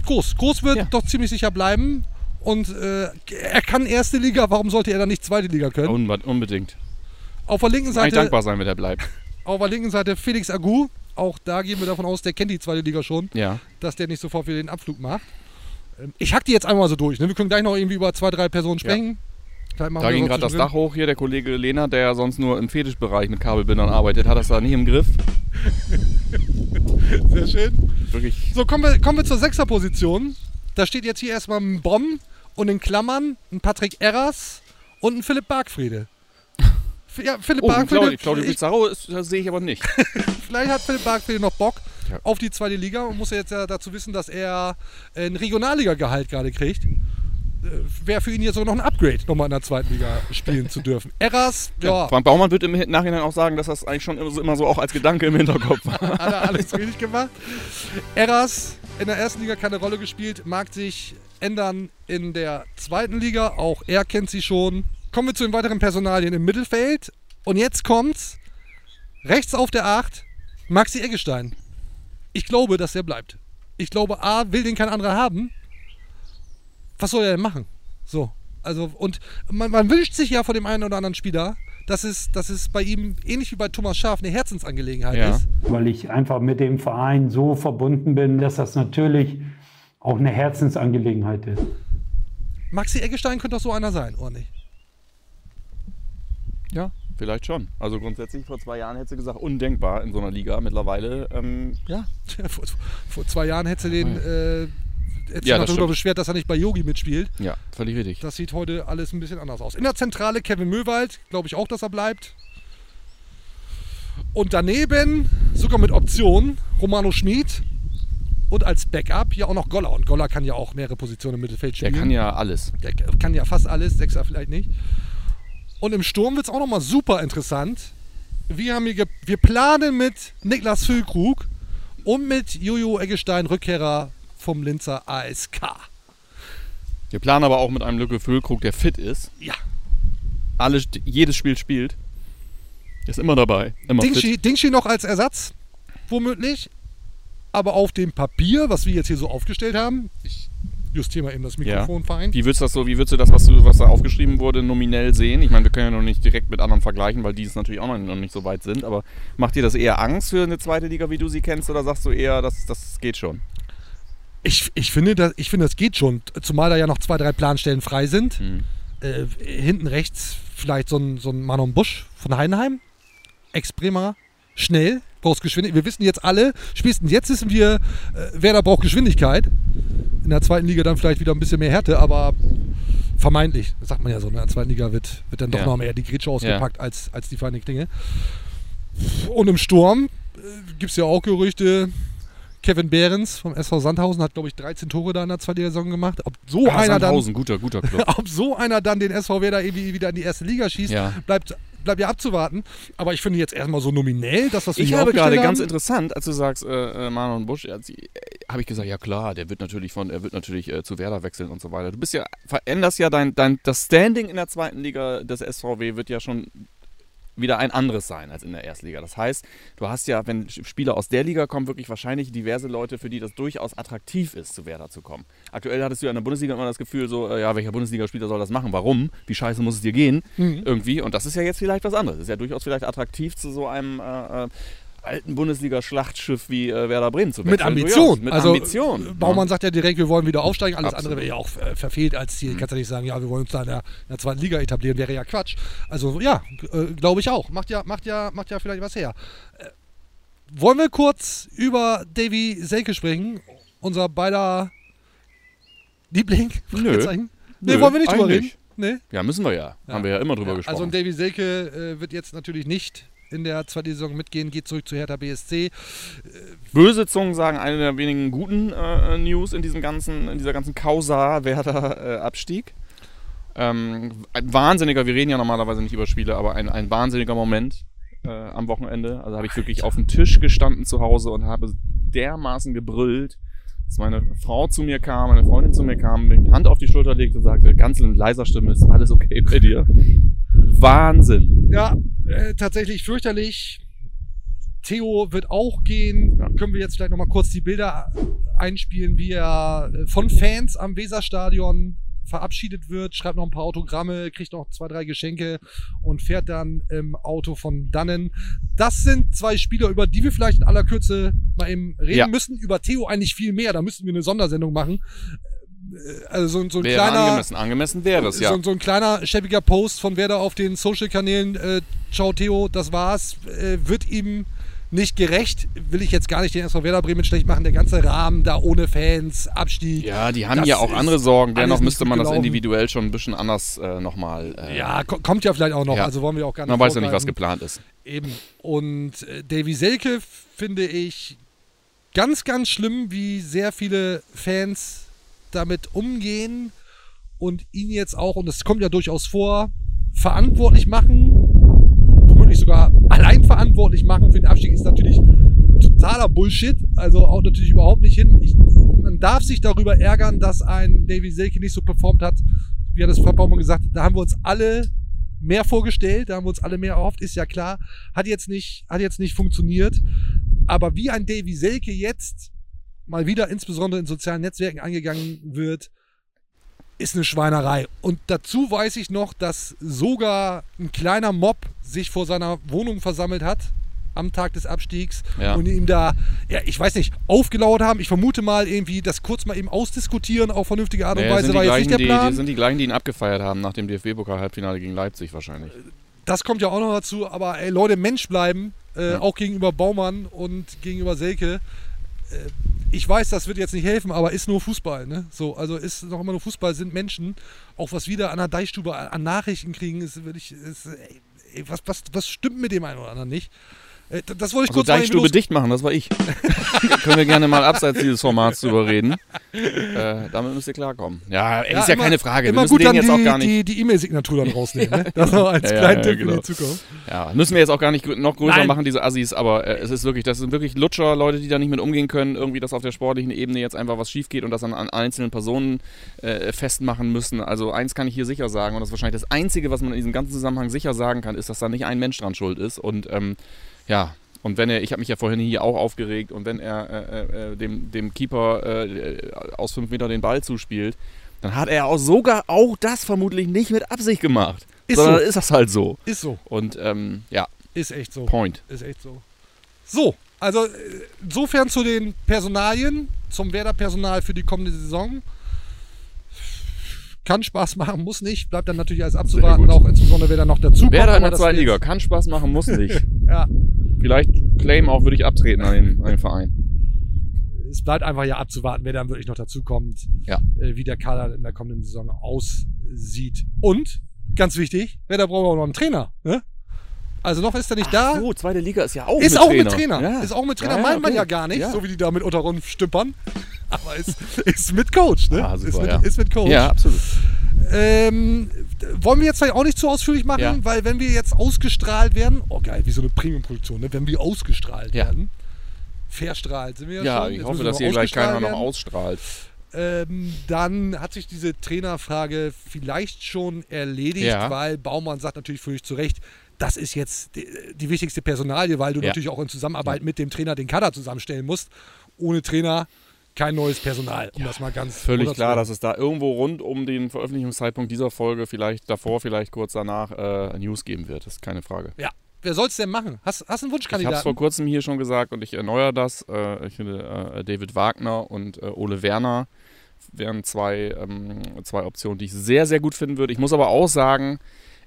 Groß. Groß wird doch ziemlich sicher bleiben. Und äh, er kann erste Liga, warum sollte er dann nicht zweite Liga können? Unbe unbedingt. Auf der linken Seite, dankbar sein, wenn er bleibt. auf der linken Seite Felix Agu. Auch da gehen wir davon aus, der kennt die zweite Liga schon, Ja. dass der nicht sofort wieder den Abflug macht. Ähm, Ich hack die jetzt einmal so durch. Ne? Wir können gleich noch irgendwie über zwei, drei Personen sprechen. Machen Da ging gerade das. Dach hoch hier. Der Kollege Lena, der ja sonst nur im Fetischbereich mit Kabelbindern arbeitet, hat das da nicht im Griff. *laughs* Sehr schön. Wirklich. So, kommen wir, kommen wir zur Sechserposition. Da steht jetzt hier erstmal ein Bomb und in Klammern ein Patrick Erras und ein Philipp Bargfriede. *laughs* Ja, Philipp Oh, Bargfriede. Claudio, Pizarro sehe ich aber nicht. *laughs* vielleicht hat Philipp Bargfriede noch Bock Ja. auf die zweite Liga und muss ja jetzt ja dazu wissen, dass er ein Regionalliga-Gehalt gerade kriegt. Wäre für ihn jetzt sogar noch ein Upgrade, nochmal in der zweiten Liga spielen zu dürfen. *laughs* Erras, ja, Frank Baumann wird im Nachhinein auch sagen, dass das eigentlich schon immer so, immer so auch als Gedanke im Hinterkopf war. hat er alles richtig gemacht. Erras in der ersten Liga keine Rolle gespielt, mag sich ändern in der zweiten Liga. Auch er kennt sie schon. Kommen wir zu den weiteren Personalien im Mittelfeld. Und jetzt kommt's. Rechts auf der 8, Maxi Eggestein. Ich glaube, dass er bleibt. Ich glaube, A, will den kein anderer haben. Was soll er denn machen? So. Also, und man, man wünscht sich ja von dem einen oder anderen Spieler, dass es, dass es bei ihm, ähnlich wie bei Thomas Schaaf, eine Herzensangelegenheit Ja. ist. weil ich einfach mit dem Verein so verbunden bin, dass das natürlich auch eine Herzensangelegenheit ist. Maxi Eggestein könnte doch so einer sein, oder nicht? Ja, vielleicht schon. Also grundsätzlich vor zwei Jahren hätte sie gesagt, undenkbar in so einer Liga. Mittlerweile, ähm, ja. *laughs* vor, vor zwei Jahren hätte sie den äh, hätte Ja, sich darüber stimmt. beschwert, dass er nicht bei Yogi mitspielt. Ja, völlig richtig. Das sieht heute alles ein bisschen anders aus. In der Zentrale Kevin Möwald, glaube ich auch, dass er bleibt. Und daneben, sogar mit Option, Romano Schmid. Und als Backup ja auch noch Goller. Und Goller kann ja auch mehrere Positionen im Mittelfeld Der spielen. kann ja alles. Der kann ja fast alles, Sechser vielleicht nicht. Und im Sturm wird es auch nochmal super interessant. Wir, haben hier wir planen mit Niklas Füllkrug und mit Jojo Eggestein, Rückkehrer vom Linzer ASK. Wir planen aber auch mit einem Lücke Füllkrug, der fit ist. Ja. Alles, jedes Spiel spielt. Ist immer dabei. Immer fit. Dingschi, Dingschi noch als Ersatz, womöglich. Aber auf dem Papier, was wir jetzt hier so aufgestellt haben, ich justiere mal eben das Mikrofon fein. Wie würdest du das so, wie würdest du das, was, du, was da aufgeschrieben wurde, nominell sehen? Ich meine, wir können ja noch nicht direkt mit anderen vergleichen, weil die es natürlich auch noch, noch nicht so weit sind. Aber macht dir das eher Angst für eine zweite Liga, wie du sie kennst, oder sagst du eher, das, das geht schon? Ich, ich, finde, das, ich finde, das geht schon. Zumal da ja noch zwei, drei Planstellen frei sind. Mhm. Äh, hinten rechts vielleicht so ein, so ein Manon Busch von Heidenheim. Ex-Bremer. Schnell, brauchst Geschwindigkeit. Wir wissen jetzt alle, spätestens jetzt wissen wir, äh, wer da braucht Geschwindigkeit. In der zweiten Liga dann vielleicht wieder ein bisschen mehr Härte, aber vermeintlich, das sagt man ja so, in der zweiten Liga wird, wird dann doch Ja. noch mehr die Grätsche ausgepackt als, als die feinen Dinge. Und im Sturm äh, gibt es ja auch Gerüchte, Kevin Behrens vom SV Sandhausen hat, glaube ich, 13 Tore da in der zweiten Saison gemacht. Ob so, Ah, einer dann, guter, guter *laughs* ob so einer dann den SV Werder irgendwie wieder in die erste Liga schießt, Ja. bleibt, bleibt ja abzuwarten. Aber ich finde jetzt erstmal so nominell, das, was wir Ich hier habe gerade aufgestellt ganz haben, interessant, als du sagst, äh, äh, Manon Busch, äh, habe ich gesagt, ja klar, der wird natürlich von, er wird natürlich äh, zu Werder wechseln und so weiter. Du bist ja, veränderst ja dein, dein, das Standing in der zweiten Liga des SVW wird ja schon wieder ein anderes sein als in der Erstliga. Das heißt, du hast ja, wenn Spieler aus der Liga kommen, wirklich wahrscheinlich diverse Leute, für die das durchaus attraktiv ist, zu Werder zu kommen. Aktuell hattest du ja in der Bundesliga immer das Gefühl, so, äh, ja, welcher Bundesligaspieler soll das machen? Warum? Wie scheiße muss es dir gehen? Mhm. Irgendwie. Und das ist ja jetzt vielleicht was anderes. Das ist ja durchaus vielleicht attraktiv zu so einem äh, äh, alten Bundesliga-Schlachtschiff wie äh, Werder Bremen zu Mit wechseln. Ambition. Durchaus. Mit also, Ambition. äh, Baumann ja. sagt ja direkt, wir wollen wieder aufsteigen. Alles Absolut. andere wäre ja auch äh, verfehlt als Ziel. Kannst ja nicht sagen, ja, wir wollen uns da in der, in der zweiten Liga etablieren. Wäre ja Quatsch. Also ja, äh, glaube ich auch. Macht ja, macht, ja, macht ja vielleicht was her. Äh, wollen wir kurz über Davy Selke sprechen? Unser beider Liebling? Nö. Nee, Nö, wollen wir nicht drüber reden? Nee? Ja, müssen wir ja. Haben wir ja immer drüber gesprochen. Also Davy Selke äh, wird jetzt natürlich nicht in der zweiten Saison mitgehen, geht zurück zu Hertha BSC. Böse Zungen sagen, eine der wenigen guten äh, News in, diesem ganzen, in dieser ganzen Causa Werder äh, Abstieg. Ähm, ein wahnsinniger, wir reden ja normalerweise nicht über Spiele, aber ein, ein wahnsinniger Moment äh, am Wochenende. Also habe ich wirklich auf dem Tisch gestanden zu Hause und habe dermaßen gebrüllt, dass meine Frau zu mir kam, meine Freundin zu mir kam, mir die Hand auf die Schulter legte und sagte, ganz in leiser Stimme, ist alles okay bei dir? Wahnsinn. Ja, äh, tatsächlich fürchterlich. Theo wird auch gehen. Können wir jetzt vielleicht nochmal kurz die Bilder einspielen, wie er äh, von Fans am Weserstadion verabschiedet wird, schreibt noch ein paar Autogramme, kriegt noch zwei, drei Geschenke und fährt dann im Auto von dannen. Das sind zwei Spieler, über die wir vielleicht in aller Kürze mal eben reden Ja. müssen. Über Theo eigentlich viel mehr, da müssten wir eine Sondersendung machen. Äh, Also so, so ein Wäre kleiner... angemessen, angemessen wäre es, ja. So, so ein kleiner schäbiger Post von Werder auf den Social-Kanälen. Äh, Ciao Theo, das war's. Äh, wird ihm nicht gerecht. Will ich jetzt gar nicht den SV Werder Bremen schlecht machen. Der ganze Rahmen da ohne Fans, Abstieg. Ja, die haben ja auch andere Sorgen. Dennoch müsste man das individuell schon ein bisschen anders äh, nochmal. Äh, Ja, ko kommt ja vielleicht auch noch. Ja. Also wollen wir auch gar nicht Man weiß ja nicht, was geplant ist. Eben. Und äh, Davy Selke finde ich ganz, ganz schlimm, wie sehr viele Fans damit umgehen und ihn jetzt auch, und das kommt ja durchaus vor, verantwortlich machen, womöglich sogar allein verantwortlich machen für den Abstieg, ist natürlich totaler Bullshit. Also auch natürlich überhaupt nicht hin. Ich, man darf sich darüber ärgern, dass ein Davy Selke nicht so performt hat, wie hat es Frau Baumann gesagt, da haben wir uns alle mehr vorgestellt, da haben wir uns alle mehr erhofft, ist ja klar. Hat jetzt nicht, hat jetzt nicht funktioniert. Aber wie ein Davy Selke jetzt mal wieder insbesondere in sozialen Netzwerken angegangen wird, ist eine Schweinerei. Und dazu weiß ich noch, dass sogar ein kleiner Mob sich vor seiner Wohnung versammelt hat am Tag des Abstiegs Ja. und ihm da, ja, ich weiß nicht, aufgelauert haben. Ich vermute mal irgendwie das kurz mal eben ausdiskutieren auf vernünftige Art und Naja, Weise war die jetzt nicht der die, Plan. die sind die gleichen, die ihn abgefeiert haben nach dem DFB-Pokal-Halbfinale gegen Leipzig wahrscheinlich. Das kommt ja auch noch dazu, aber ey, Leute, Mensch bleiben, äh, Ja. auch gegenüber Baumann und gegenüber Selke. Äh, ich weiß, das wird jetzt nicht helfen, aber ist nur Fußball, ne? So, also ist noch immer nur Fußball, sind Menschen. Auch was wir da an der Deichstube an Nachrichten kriegen, ist wirklich, ist, ey, was, was, was stimmt mit dem einen oder anderen nicht? Äh, das wollte ich Also kurz Deichstube dicht machen, das war ich. *laughs* Können wir gerne mal abseits dieses Formats drüber reden. Äh, damit müsst ihr klarkommen. Ja, ist ja immer- keine Frage. Wir Immer müssen gut den dann jetzt die, auch gar nicht. die, die E-Mail-Signatur dann rausnehmen, ne? *laughs* Das noch als Ja, ja, kleinen ja, Tipp genau. für die Zukunft. Ja, müssen wir jetzt auch gar nicht noch größer Nein. machen, diese Assis, aber äh, es ist wirklich, das sind wirklich Lutscher, Leute, die da nicht mit umgehen können, irgendwie, dass auf der sportlichen Ebene jetzt einfach was schief geht und das an, an einzelnen Personen äh, festmachen müssen. Also eins kann ich hier sicher sagen und das ist wahrscheinlich das Einzige, was man in diesem ganzen Zusammenhang sicher sagen kann, ist, dass da nicht ein Mensch dran schuld ist und ähm, ja, und wenn er, ich habe mich ja vorhin hier auch aufgeregt, und wenn er äh, äh, dem, dem Keeper äh, aus fünf Metern den Ball zuspielt, dann hat er auch sogar auch das vermutlich nicht mit Absicht gemacht. Ist sondern so. ist das halt so. Ist so. Und ähm, ja, Ist echt so. Point. Ist echt so. So, also äh, insofern zu den Personalien, zum Werder-Personal für die kommende Saison. Kann Spaß machen, muss nicht. Bleibt dann natürlich alles abzuwarten, auch insbesondere wer da noch dazu Werder in aber der das zweiten Liga. Kann Spaß machen, muss nicht. *laughs* Ja. Vielleicht Claim auch, würde ich abtreten an den, an den Verein. Es bleibt einfach ja abzuwarten, wer dann wirklich noch dazukommt, Ja. äh, wie der Kader in der kommenden Saison aussieht. Und, ganz wichtig, Werder braucht auch noch einen Trainer. Ne? Also noch ist er nicht da. So, zweite Liga ist ja auch ist mit auch Trainer. mit Trainer. Ja. Ist auch mit Trainer. Ja, ja, Meint man okay. ja gar nicht, Ja. so wie die da mit unter stümpern. *laughs* Aber ist, ist mit Coach, ne? Ah, super, ist, mit, ja. ist mit Coach. Ja, absolut. Ähm, wollen wir jetzt vielleicht auch nicht zu ausführlich machen, Ja. weil wenn wir jetzt ausgestrahlt werden, oh geil, wie so eine Premium-Produktion, ne? wenn wir ausgestrahlt Ja. werden, verstrahlt sind wir ja, Ja, schon. ich Jetzt hoffe, dass hier gleich keiner noch werden. ausstrahlt. Ähm, dann hat sich diese Trainerfrage vielleicht schon erledigt, Ja. weil Baumann sagt natürlich völlig zu Recht, das ist jetzt die, die wichtigste Personalie, weil du Ja. natürlich auch in Zusammenarbeit mit dem Trainer den Kader zusammenstellen musst. Ohne Trainer kein neues Personal, um das mal ganz Völlig klar, dass es da irgendwo rund um den Veröffentlichungszeitpunkt dieser Folge, vielleicht davor, vielleicht kurz danach, äh, News geben wird. Das ist keine Frage. Ja. Wer soll es denn machen? Hast, hast du einen Ich habe es vor Wunschkandidaten? kurzem hier schon gesagt und ich erneuere das. Äh, ich finde, äh, David Wagner und äh, Ole Werner wären zwei, ähm, zwei Optionen, die ich sehr, sehr gut finden würde. Ich muss aber auch sagen,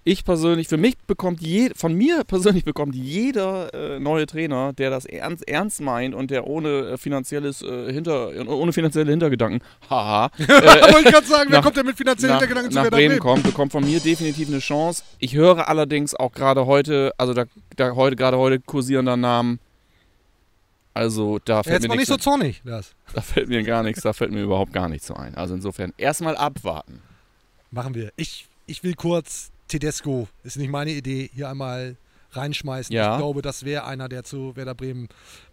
ich persönlich, für mich bekommt je, von mir persönlich bekommt jeder äh, neue Trainer, der das ernst, ernst meint und der ohne äh, finanzielles äh, Hinter, ohne finanzielle Hintergedanken, haha, *laughs* äh, Wollte ich gerade sagen, wer nach- kommt denn mit finanziellen nach, Hintergedanken zu nach Bremen Bremen? kommt, bekommt von mir definitiv eine Chance. Ich höre allerdings auch gerade heute, also da, da heute gerade heute kursierender Namen. Also da fällt Jetzt mir mal nicht so zornig, das. *laughs* da fällt mir gar nichts, da fällt mir überhaupt gar nichts so ein. Also insofern erstmal abwarten. Machen wir. Ich, ich will kurz Tedesco, ist nicht meine Idee, hier einmal reinschmeißen. Ja. Ich glaube, das wäre einer, der zu Werder Bremen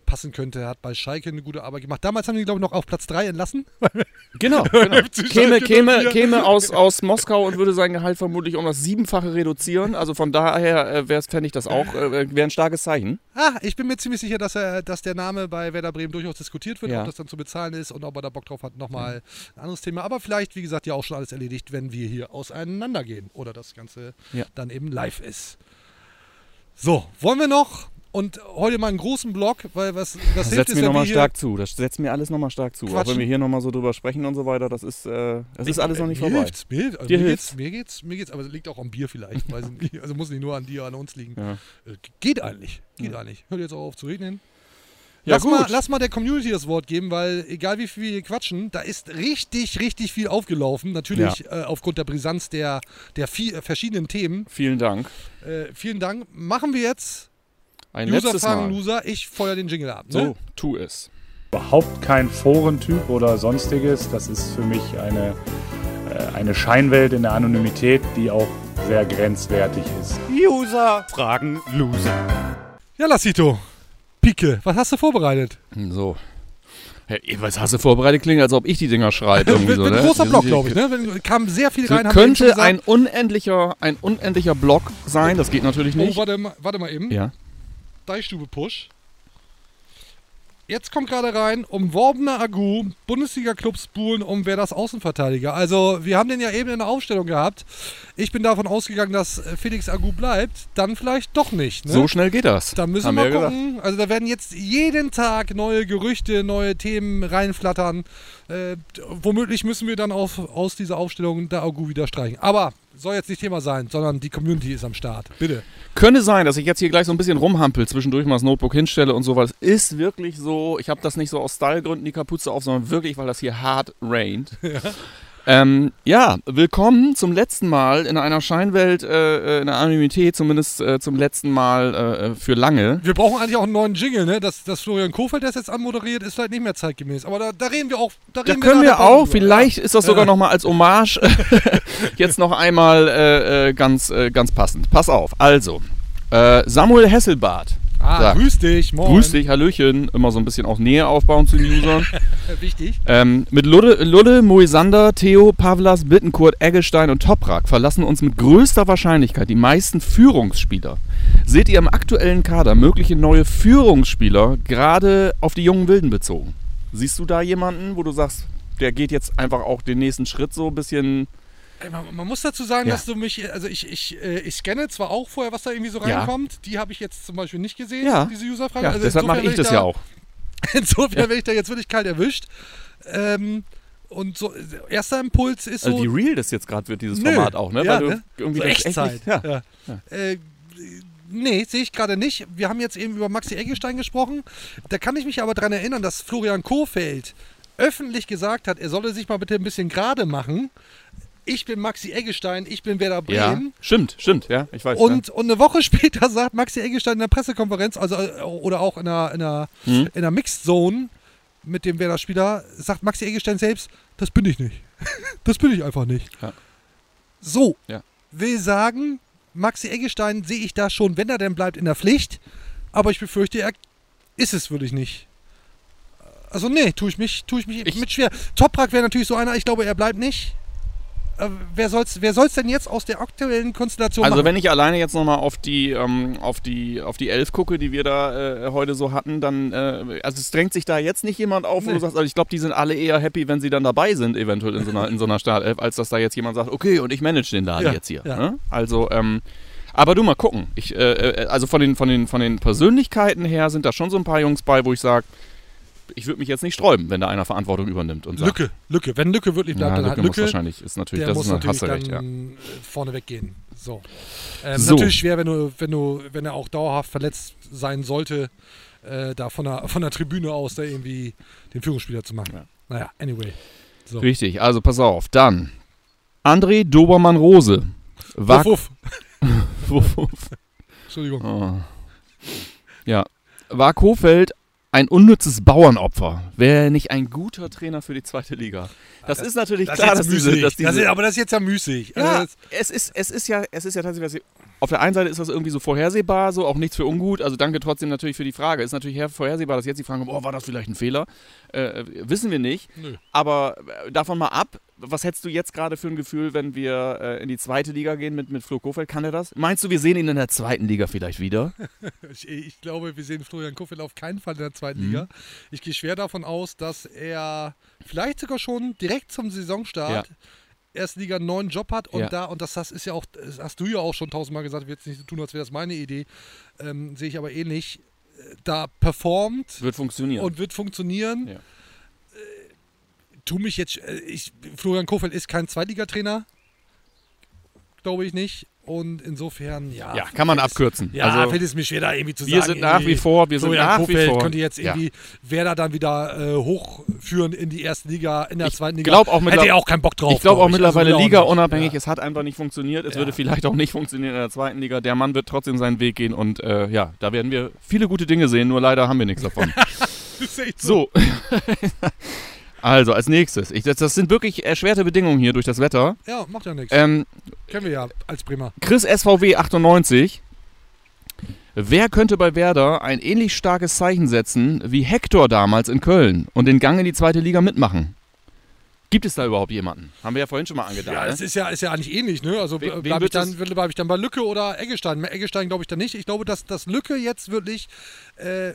passen könnte. Er hat bei Schalke eine gute Arbeit gemacht. Damals haben die, glaube ich, noch auf Platz 3 entlassen. *laughs* Genau, *laughs* genau. Käme, käme, 04. käme aus, *laughs* aus Moskau und würde sein Gehalt vermutlich um das Siebenfache reduzieren. Also von daher äh, fände ich das auch, äh, wäre ein starkes Zeichen. Ah, ich bin mir ziemlich sicher, dass, er, dass der Name bei Werder Bremen durchaus diskutiert wird, Ja. ob das dann zu bezahlen ist und ob er da Bock drauf hat. Nochmal ein anderes Thema. Aber vielleicht, wie gesagt, ja auch schon alles erledigt, wenn wir hier auseinandergehen oder das Ganze Ja. dann eben live ist. So, wollen wir noch und heute mal einen großen Block, weil was das Das hilft setzt mir wenn nochmal stark zu. Das setzt mir alles nochmal stark zu. Auch Quatschen. wenn wir hier nochmal so drüber sprechen und so weiter, das ist, äh, das ist alles noch nicht mir vorbei. Hilft's, mir hilft, also Dir mir hilft's? geht's, mir geht's, mir geht's, aber es liegt auch am Bier vielleicht. Also muss nicht nur an dir, an uns liegen. Ja. Äh, Geht eigentlich, geht eigentlich. Hört jetzt auch auf zu regnen. Ja, lass, mal, gut. lass mal der Community das Wort geben, weil egal wie viel wir quatschen, da ist richtig, richtig viel aufgelaufen. Natürlich äh, aufgrund der Brisanz der, der vi- äh, verschiedenen Themen. Vielen Dank. Äh, vielen Dank. Machen wir jetzt Ein User letztes fragen Mal. Loser. Ich feuer den Jingle ab. Ne? So, tu es. überhaupt kein Forentyp oder sonstiges. Das ist für mich eine, äh, eine Scheinwelt in der Anonymität, die auch sehr grenzwertig ist. User fragen Loser. Ja, Lassito. Pike, was hast du vorbereitet? So. Hey, was hast du vorbereitet? Klingt, als ob ich die Dinger schreibe. Irgendwie Mit, so, ne? ein großer Wir Block, glaube ich. Ne? Kam sehr viel rein. könnte ein unendlicher, ein unendlicher Block sein. Das geht natürlich Oh, nicht. warte, mal- warte mal eben. Ja. Deichstube Push. Jetzt kommt gerade rein, umworbener Agu, Bundesliga-Clubs buhlen um wer das Außenverteidiger. Also, wir haben den ja eben in der Aufstellung gehabt. Ich bin davon ausgegangen, dass äh, Felix Agu bleibt. Dann vielleicht doch nicht. Ne? So schnell geht das. Da müssen Haben wir mal ja gucken. Also da werden jetzt jeden Tag neue Gerüchte, neue Themen reinflattern. Äh, womöglich müssen wir dann auf, aus dieser Aufstellung der Agu wieder streichen. Aber soll jetzt nicht Thema sein, sondern die Community ist am Start. Bitte. Könnte sein, dass ich jetzt hier gleich so ein bisschen rumhampel, zwischendurch mal das Notebook hinstelle und so, weil es ist wirklich so, ich habe das nicht so aus Stylegründen die Kapuze auf, sondern wirklich, weil das hier hart rained. Ja. *laughs* Ähm, ja, willkommen zum letzten Mal in einer Scheinwelt, äh, äh, in der Anonymität, zumindest äh, zum letzten Mal äh, für lange. Wir brauchen eigentlich auch einen neuen Jingle, ne? Dass, dass Florian Kofeld das jetzt anmoderiert, ist vielleicht nicht mehr zeitgemäß. Aber da, da reden wir auch. Da, Da können wir auch, drüber. vielleicht ist das sogar Ja. nochmal als Hommage *laughs* jetzt noch einmal äh, äh, ganz, äh, ganz passend. Pass auf, also, äh, Samuel Hesselbart. Ah, sagt, grüß dich, moin. Grüß dich, Hallöchen. Immer so ein bisschen auch Nähe aufbauen zu den Usern. *laughs* Wichtig. ähm, mit Lulle, Lulle, Moisander, Theo, Pavlas, Bittenkurt, Eggestein und Toprak verlassen uns mit größter Wahrscheinlichkeit die meisten Führungsspieler. Seht ihr im aktuellen Kader mögliche neue Führungsspieler, gerade auf die jungen Wilden bezogen? Siehst du da jemanden, wo du sagst, der geht jetzt einfach auch den nächsten Schritt so ein bisschen Man, man muss dazu sagen, Ja. dass du mich, also ich, ich, äh, ich scanne zwar auch vorher, was da irgendwie so Ja. reinkommt. Die habe ich jetzt zum Beispiel nicht gesehen, Ja. diese Userfrage. Ja, also deshalb mache ich werde das da, ja auch. *laughs* Insofern Ja. werde ich da jetzt wirklich kalt erwischt. Ähm, und so, erster Impuls ist so. Also wie real das jetzt gerade wird, dieses Nö. Format auch, ne? Ja, Weil du ne? irgendwie so echt Echtzeit. nicht- ja. Ja. Äh, nee, sehe ich gerade nicht. Wir haben jetzt eben über Maxi Eggestein gesprochen. Da kann ich mich aber daran erinnern, dass Florian Kohfeldt öffentlich gesagt hat, er solle sich mal bitte ein bisschen gerade machen. Ich bin Maxi Eggestein, ich bin Werder Ja, Bremen. stimmt, stimmt, ja, ich weiß. Und, und eine Woche *laughs* später sagt Maxi Eggestein in der Pressekonferenz, also äh, oder auch in einer, in einer, Hm. in einer Mixed Zone mit dem Werder-Spieler, sagt Maxi Eggestein selbst, das bin ich nicht. *laughs* das bin ich einfach nicht. Ja. So, Ja. will sagen, Maxi Eggestein sehe ich da schon, wenn er denn bleibt, in der Pflicht. Aber ich befürchte, er ist es wirklich nicht. Also nee, tue ich mich, tue ich mich mit schwer. Toprak wäre natürlich so einer, ich glaube, er bleibt nicht. Äh, wer soll's, wer soll's denn jetzt aus der aktuellen Konstellation Also machen? wenn ich alleine jetzt nochmal auf die, ähm, auf die, auf die Elf gucke, die wir da äh, heute so hatten, dann, äh, also es drängt sich da jetzt nicht jemand auf, wo Nee. du sagst, also ich glaube, die sind alle eher happy, wenn sie dann dabei sind, eventuell in so einer, in so einer Startelf, als dass da jetzt jemand sagt, okay, und ich manage den Laden Ja, jetzt hier. ja. Ne? Also, ähm, aber du mal gucken. Ich, äh, äh, also von den, von, den, von den Persönlichkeiten her sind da schon so ein paar Jungs bei, wo ich sage, ich würde mich jetzt nicht sträuben, wenn da einer Verantwortung übernimmt und sagt, Lücke, Lücke. Wenn Lücke wirklich bleibt, Ja, dann Lücke muss Lücke. wahrscheinlich, ist natürlich- der das muss ist natürlich hast du recht, dann äh, vorne weggehen. So. Ähm, So. Natürlich schwer, wenn du, wenn du, wenn er auch dauerhaft verletzt sein sollte, äh, da von der, von der Tribüne aus da irgendwie den Führungsspieler zu machen. Naja, anyway. So. Richtig, also pass auf. Dann André Dobermann-Rose. War Wuff, *laughs* wuff, wuff. Entschuldigung. Oh. Ja. War Kofeld ein unnützes Bauernopfer? Wäre nicht ein guter Trainer für die zweite Liga? Das, ist natürlich das klar, ist dass diese, müßig. dass diese das ist, aber das ist jetzt ja müßig. ja, Also das- es ist, es ist ja, es ist ja tatsächlich, auf der einen Seite ist das irgendwie so vorhersehbar, so auch nichts für ungut. Also danke trotzdem natürlich für die Frage. Ist natürlich her- vorhersehbar, dass jetzt die Fragen kommen, oh, war das vielleicht ein Fehler? Äh, wissen wir nicht. Nö. Aber äh, davon mal ab, was hättest du jetzt gerade für ein Gefühl, wenn wir äh, in die zweite Liga gehen mit, mit Flo Kofeld? Kann er das? Meinst du, wir sehen ihn in der zweiten Liga vielleicht wieder? *laughs* ich, ich glaube, wir sehen Florian Kofeld auf keinen Fall in der zweiten Mhm. Liga. Ich gehe schwer davon aus, dass er vielleicht sogar schon direkt zum Saisonstart Erstliga einen neuen Job hat und Ja. da, und das, das ist ja auch, das hast du ja auch schon tausendmal gesagt, ich will jetzt nicht so tun, als wäre das meine Idee, ähm, sehe ich aber ähnlich, äh, da performt Wird funktionieren. und wird funktionieren. Ja. Äh, tu mich jetzt, äh, ich, Florian Kofeld ist kein Zweitligatrainer, glaube ich nicht. Und insofern, ja. Ja, kann man abkürzen. Ja, Also, fällt es mir schwer, da irgendwie zu wir sagen. sind nach wie vor- wir sind Florian nach wie Kofeld vor- könnte jetzt ja. irgendwie Werder dann wieder äh, hochführen in die erste Liga, in der Ich zweiten Liga. glaube auch, Hätte er auch keinen Bock drauf. Ich glaube auch glaub mittlerweile Also Liga unabhängig. Es hat einfach nicht funktioniert. Es Ja. würde vielleicht auch nicht funktionieren in der zweiten Liga. Der Mann wird trotzdem seinen Weg gehen und äh, ja, da werden wir viele gute Dinge sehen. Nur leider haben wir nichts davon. *laughs* So. so. *laughs* also als nächstes. Ich, das, das sind wirklich erschwerte Bedingungen hier durch das Wetter. Ja, macht ja nichts. Ähm, Kennen wir ja als Bremer. Chris SVW 98. Wer könnte bei Werder ein ähnlich starkes Zeichen setzen wie Hector damals in Köln und den Gang in die zweite Liga mitmachen? Gibt es da überhaupt jemanden? Haben wir ja vorhin schon mal angedacht. Ja, ne? das ist ja, ist ja eigentlich ähnlich, ne? Also äh, bleibe ich, dann- bleib ich dann bei Lücke oder Eggestein. Bei Eggestein glaube ich dann nicht. Ich glaube, dass, dass Lücke jetzt wirklich äh,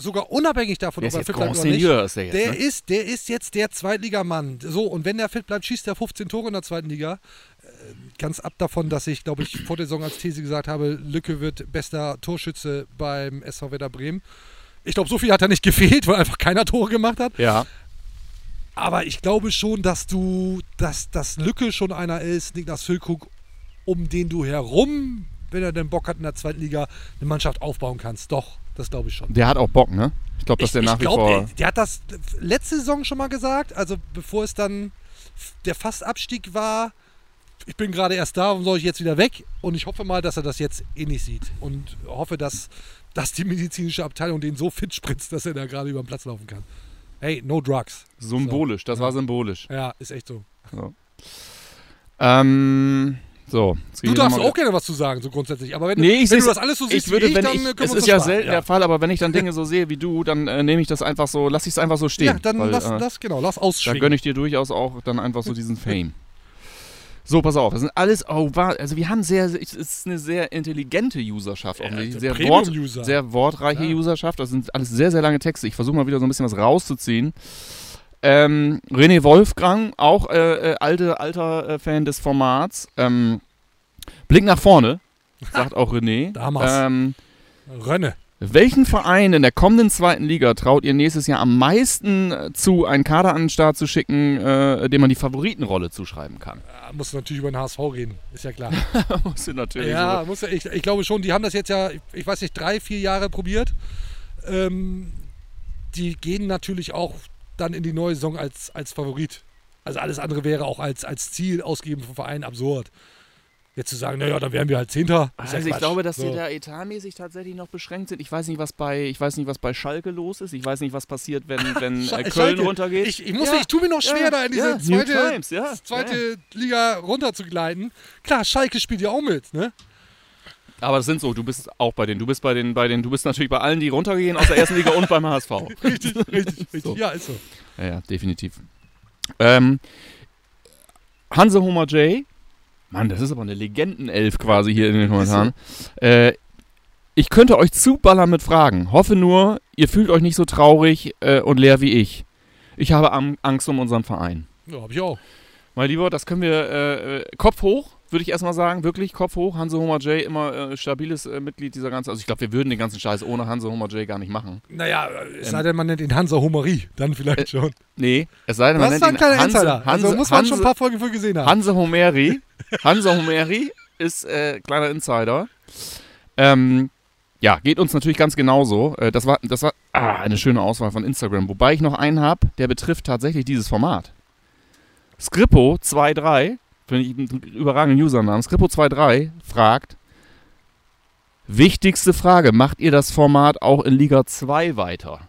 sogar unabhängig davon, Der ob er fit bleibt oder nicht. Ist der jetzt, der, ne? ist, der ist jetzt der Zweitligamann. So, und wenn der fit bleibt, schießt er 15 Tore in der zweiten Liga. Äh, Ganz ab davon, dass ich, glaube ich, vor der Saison als These gesagt habe, Lücke wird bester Torschütze beim SV Werder Bremen. Ich glaube, so viel hat er nicht *laughs* gefehlt, weil einfach keiner Tore gemacht hat. Ja. Aber ich glaube schon, dass du, dass das Lücke schon einer ist, Niklas Füllkrug, um den du herum, wenn er denn Bock hat in der zweiten Liga, eine Mannschaft aufbauen kannst. Doch, das glaube ich schon. Der hat auch Bock, ne? Ich glaube, dass ich der nach ich wie glaub, vor. Der, der hat das letzte Saison schon mal gesagt, also bevor es dann der Fastabstieg war. Ich bin gerade erst da, warum soll ich jetzt wieder weg? Und ich hoffe mal, dass er das jetzt ähnlich sieht. Und hoffe, dass, dass die medizinische Abteilung den so fit spritzt, dass er da gerade über den Platz laufen kann. Hey, no drugs. Symbolisch, das Ja. war symbolisch. Ja, ist echt so. So. Ähm, so. Du darfst auch gerne was zu sagen, so grundsätzlich. Aber wenn, Nee, ich wenn du das alles so siehst ich würde, wie ich, wenn dann ich, können es ist ja das selten der Fall, aber wenn ich dann Dinge so sehe wie du, dann äh, nehme ich das einfach so, lass ich es einfach so stehen. Ja, dann weil, lass, äh, lass, genau, lass Da ausschwingen. gönne ich dir durchaus auch dann einfach so diesen Fame. So, pass auf, das sind alles, oh, war, also wir haben sehr, es ist eine sehr intelligente Userschaft, offensichtlich, also sehr, Wort, Premium-User. sehr wortreiche Ja. Userschaft, das sind alles sehr, sehr lange Texte. Ich versuche mal wieder so ein bisschen was rauszuziehen. Ähm, René Wolfgang, auch äh, äh, alte, alter äh, Fan des Formats. Ähm, Blick nach vorne, sagt auch René. Da haben wir's. ähm, Rönne. welchen Verein in der kommenden zweiten Liga traut ihr nächstes Jahr am meisten äh, zu, einen Kader an den Start zu schicken, äh, dem man die Favoritenrolle zuschreiben kann? Ja, musst du natürlich über den HSV reden, ist ja klar. *laughs* Musst du natürlich ja, so. muss ja ich, ich glaube schon, die haben das jetzt ja, ich, ich weiß nicht, drei, vier Jahre probiert. Ähm, die gehen natürlich auch dann in die neue Saison als, als Favorit. Also alles andere wäre auch als, als Ziel ausgeben vom Verein absurd. Jetzt zu sagen, naja, dann wären wir halt Zehnter. ist ja Also ich glaube, dass So. die da etatmäßig tatsächlich noch beschränkt sind. Ich weiß nicht, was bei, ich weiß nicht, was bei Schalke los ist. Ich weiß nicht, was passiert, wenn, wenn äh, Köln Schalke. runtergeht. Ich, ich, muss, Ja, ich tue mir noch schwer, ja, da in diese ja, zweite, Times, zweite. Liga runterzugleiten. Klar, Schalke spielt ja auch mit, ne? Aber das sind so, du bist auch bei denen. Du bist bei den, bei den, du bist natürlich bei allen, die runtergehen aus der ersten Liga und beim HSV. *laughs* Richtig, richtig, *laughs* richtig. So. Ja, ist so. Ja, ja, definitiv. Ähm, Hanse Homer J. Mann, das ist aber eine Legendenelf quasi hier in den Kommentaren. Äh, ich könnte euch zuballern mit Fragen. Hoffe nur, ihr fühlt euch nicht so traurig äh, und leer wie ich. Ich habe Angst um unseren Verein. Ja, hab ich auch. Mein Lieber, das können wir äh, äh, Kopf hoch, würde ich erstmal sagen. Wirklich Kopf hoch. Hanse Homer J. immer äh, stabiles äh, Mitglied dieser ganzen. Also ich glaube, wir würden den ganzen Scheiß ohne Hanse Homer J. gar nicht machen. Naja, es Ähm, sei denn, man nennt ihn Hansa Homerie, dann vielleicht schon. Nee, es sei denn, man Das ist nennt ein ihn kleiner Hanse, Insider. Hanse, Also muss man schon ein Hanse- paar Folgen für gesehen haben. Hanse Homeri. Hanse Homeri ist äh, kleiner Insider. Ähm, ja, geht uns natürlich ganz genauso. Äh, das war, das war ah, eine schöne Auswahl von Instagram. Wobei ich noch einen habe, der betrifft tatsächlich dieses Format. Skrippo23, finde ich einen überragenden Usernamen. Skrippo23 fragt: Wichtigste Frage, macht ihr das Format auch in Liga 2 weiter?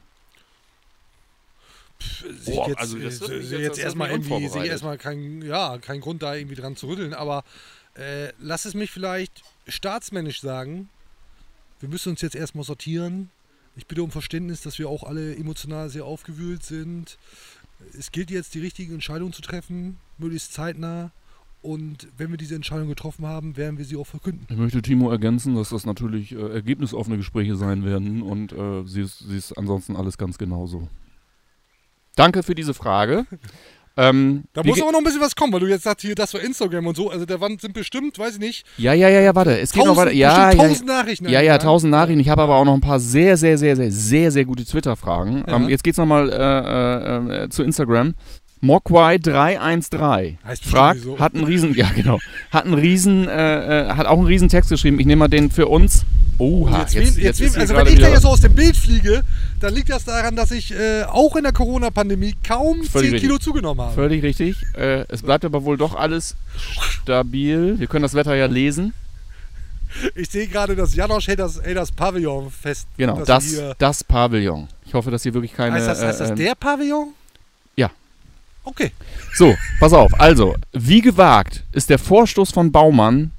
Sehe Boah, ich jetzt, also das äh, jetzt jetzt erstmal irgendwie, sehe ich unvorbereitet. erstmal keinen ja, keinen Grund da irgendwie dran zu rütteln, aber äh, lass es mich vielleicht staatsmännisch sagen. Wir müssen uns jetzt erstmal sortieren. Ich bitte um Verständnis, dass wir auch alle emotional sehr aufgewühlt sind. Es gilt jetzt, die richtigen Entscheidungen zu treffen, möglichst zeitnah. Und wenn wir diese Entscheidung getroffen haben, werden wir sie auch verkünden. Ich möchte Timo ergänzen, dass das natürlich äh, ergebnisoffene Gespräche sein werden und äh, sie, ist, sie ist ansonsten alles ganz genauso. Danke für diese Frage. *laughs* Ähm, Da muss aber noch ein bisschen was kommen, weil du jetzt sagst, hier, das war Instagram und so. Also der Wand sind bestimmt, weiß ich nicht, ja, ja, ja, ja, warte. Es geht noch Tausend- weiter. Ja, ja, tausend Nachrichten Ja, ja, eingegangen. tausend Nachrichten. Ich habe aber auch noch ein paar sehr, sehr, sehr, sehr, sehr, sehr gute Twitter-Fragen. Ja. Ähm, jetzt geht's nochmal äh, äh, äh, zu Instagram. Mokwai313 Heißt bestimmt fragt, so. hat einen riesen, *laughs* ja genau, hat einen riesen, äh, äh, hat auch einen riesen Text geschrieben. Ich nehme mal den für uns. Oha, jetzt, jetzt, jetzt, jetzt, also wenn ich da jetzt so aus dem Bild fliege, dann liegt das daran, dass ich äh, auch in der Corona-Pandemie kaum Völlig 10 richtig. Kilo zugenommen habe. Völlig richtig. Äh, es bleibt aber wohl doch alles stabil. Wir können das Wetter ja lesen. Ich sehe gerade, dass Janosch hält das, hält das Pavillon fest. Genau, das, das Pavillon. Ich hoffe, dass hier wirklich keine. heißt das, heißt das äh, der Pavillon? Ja. Okay. So, pass auf. Also, wie gewagt ist der Vorstoß von Baumann,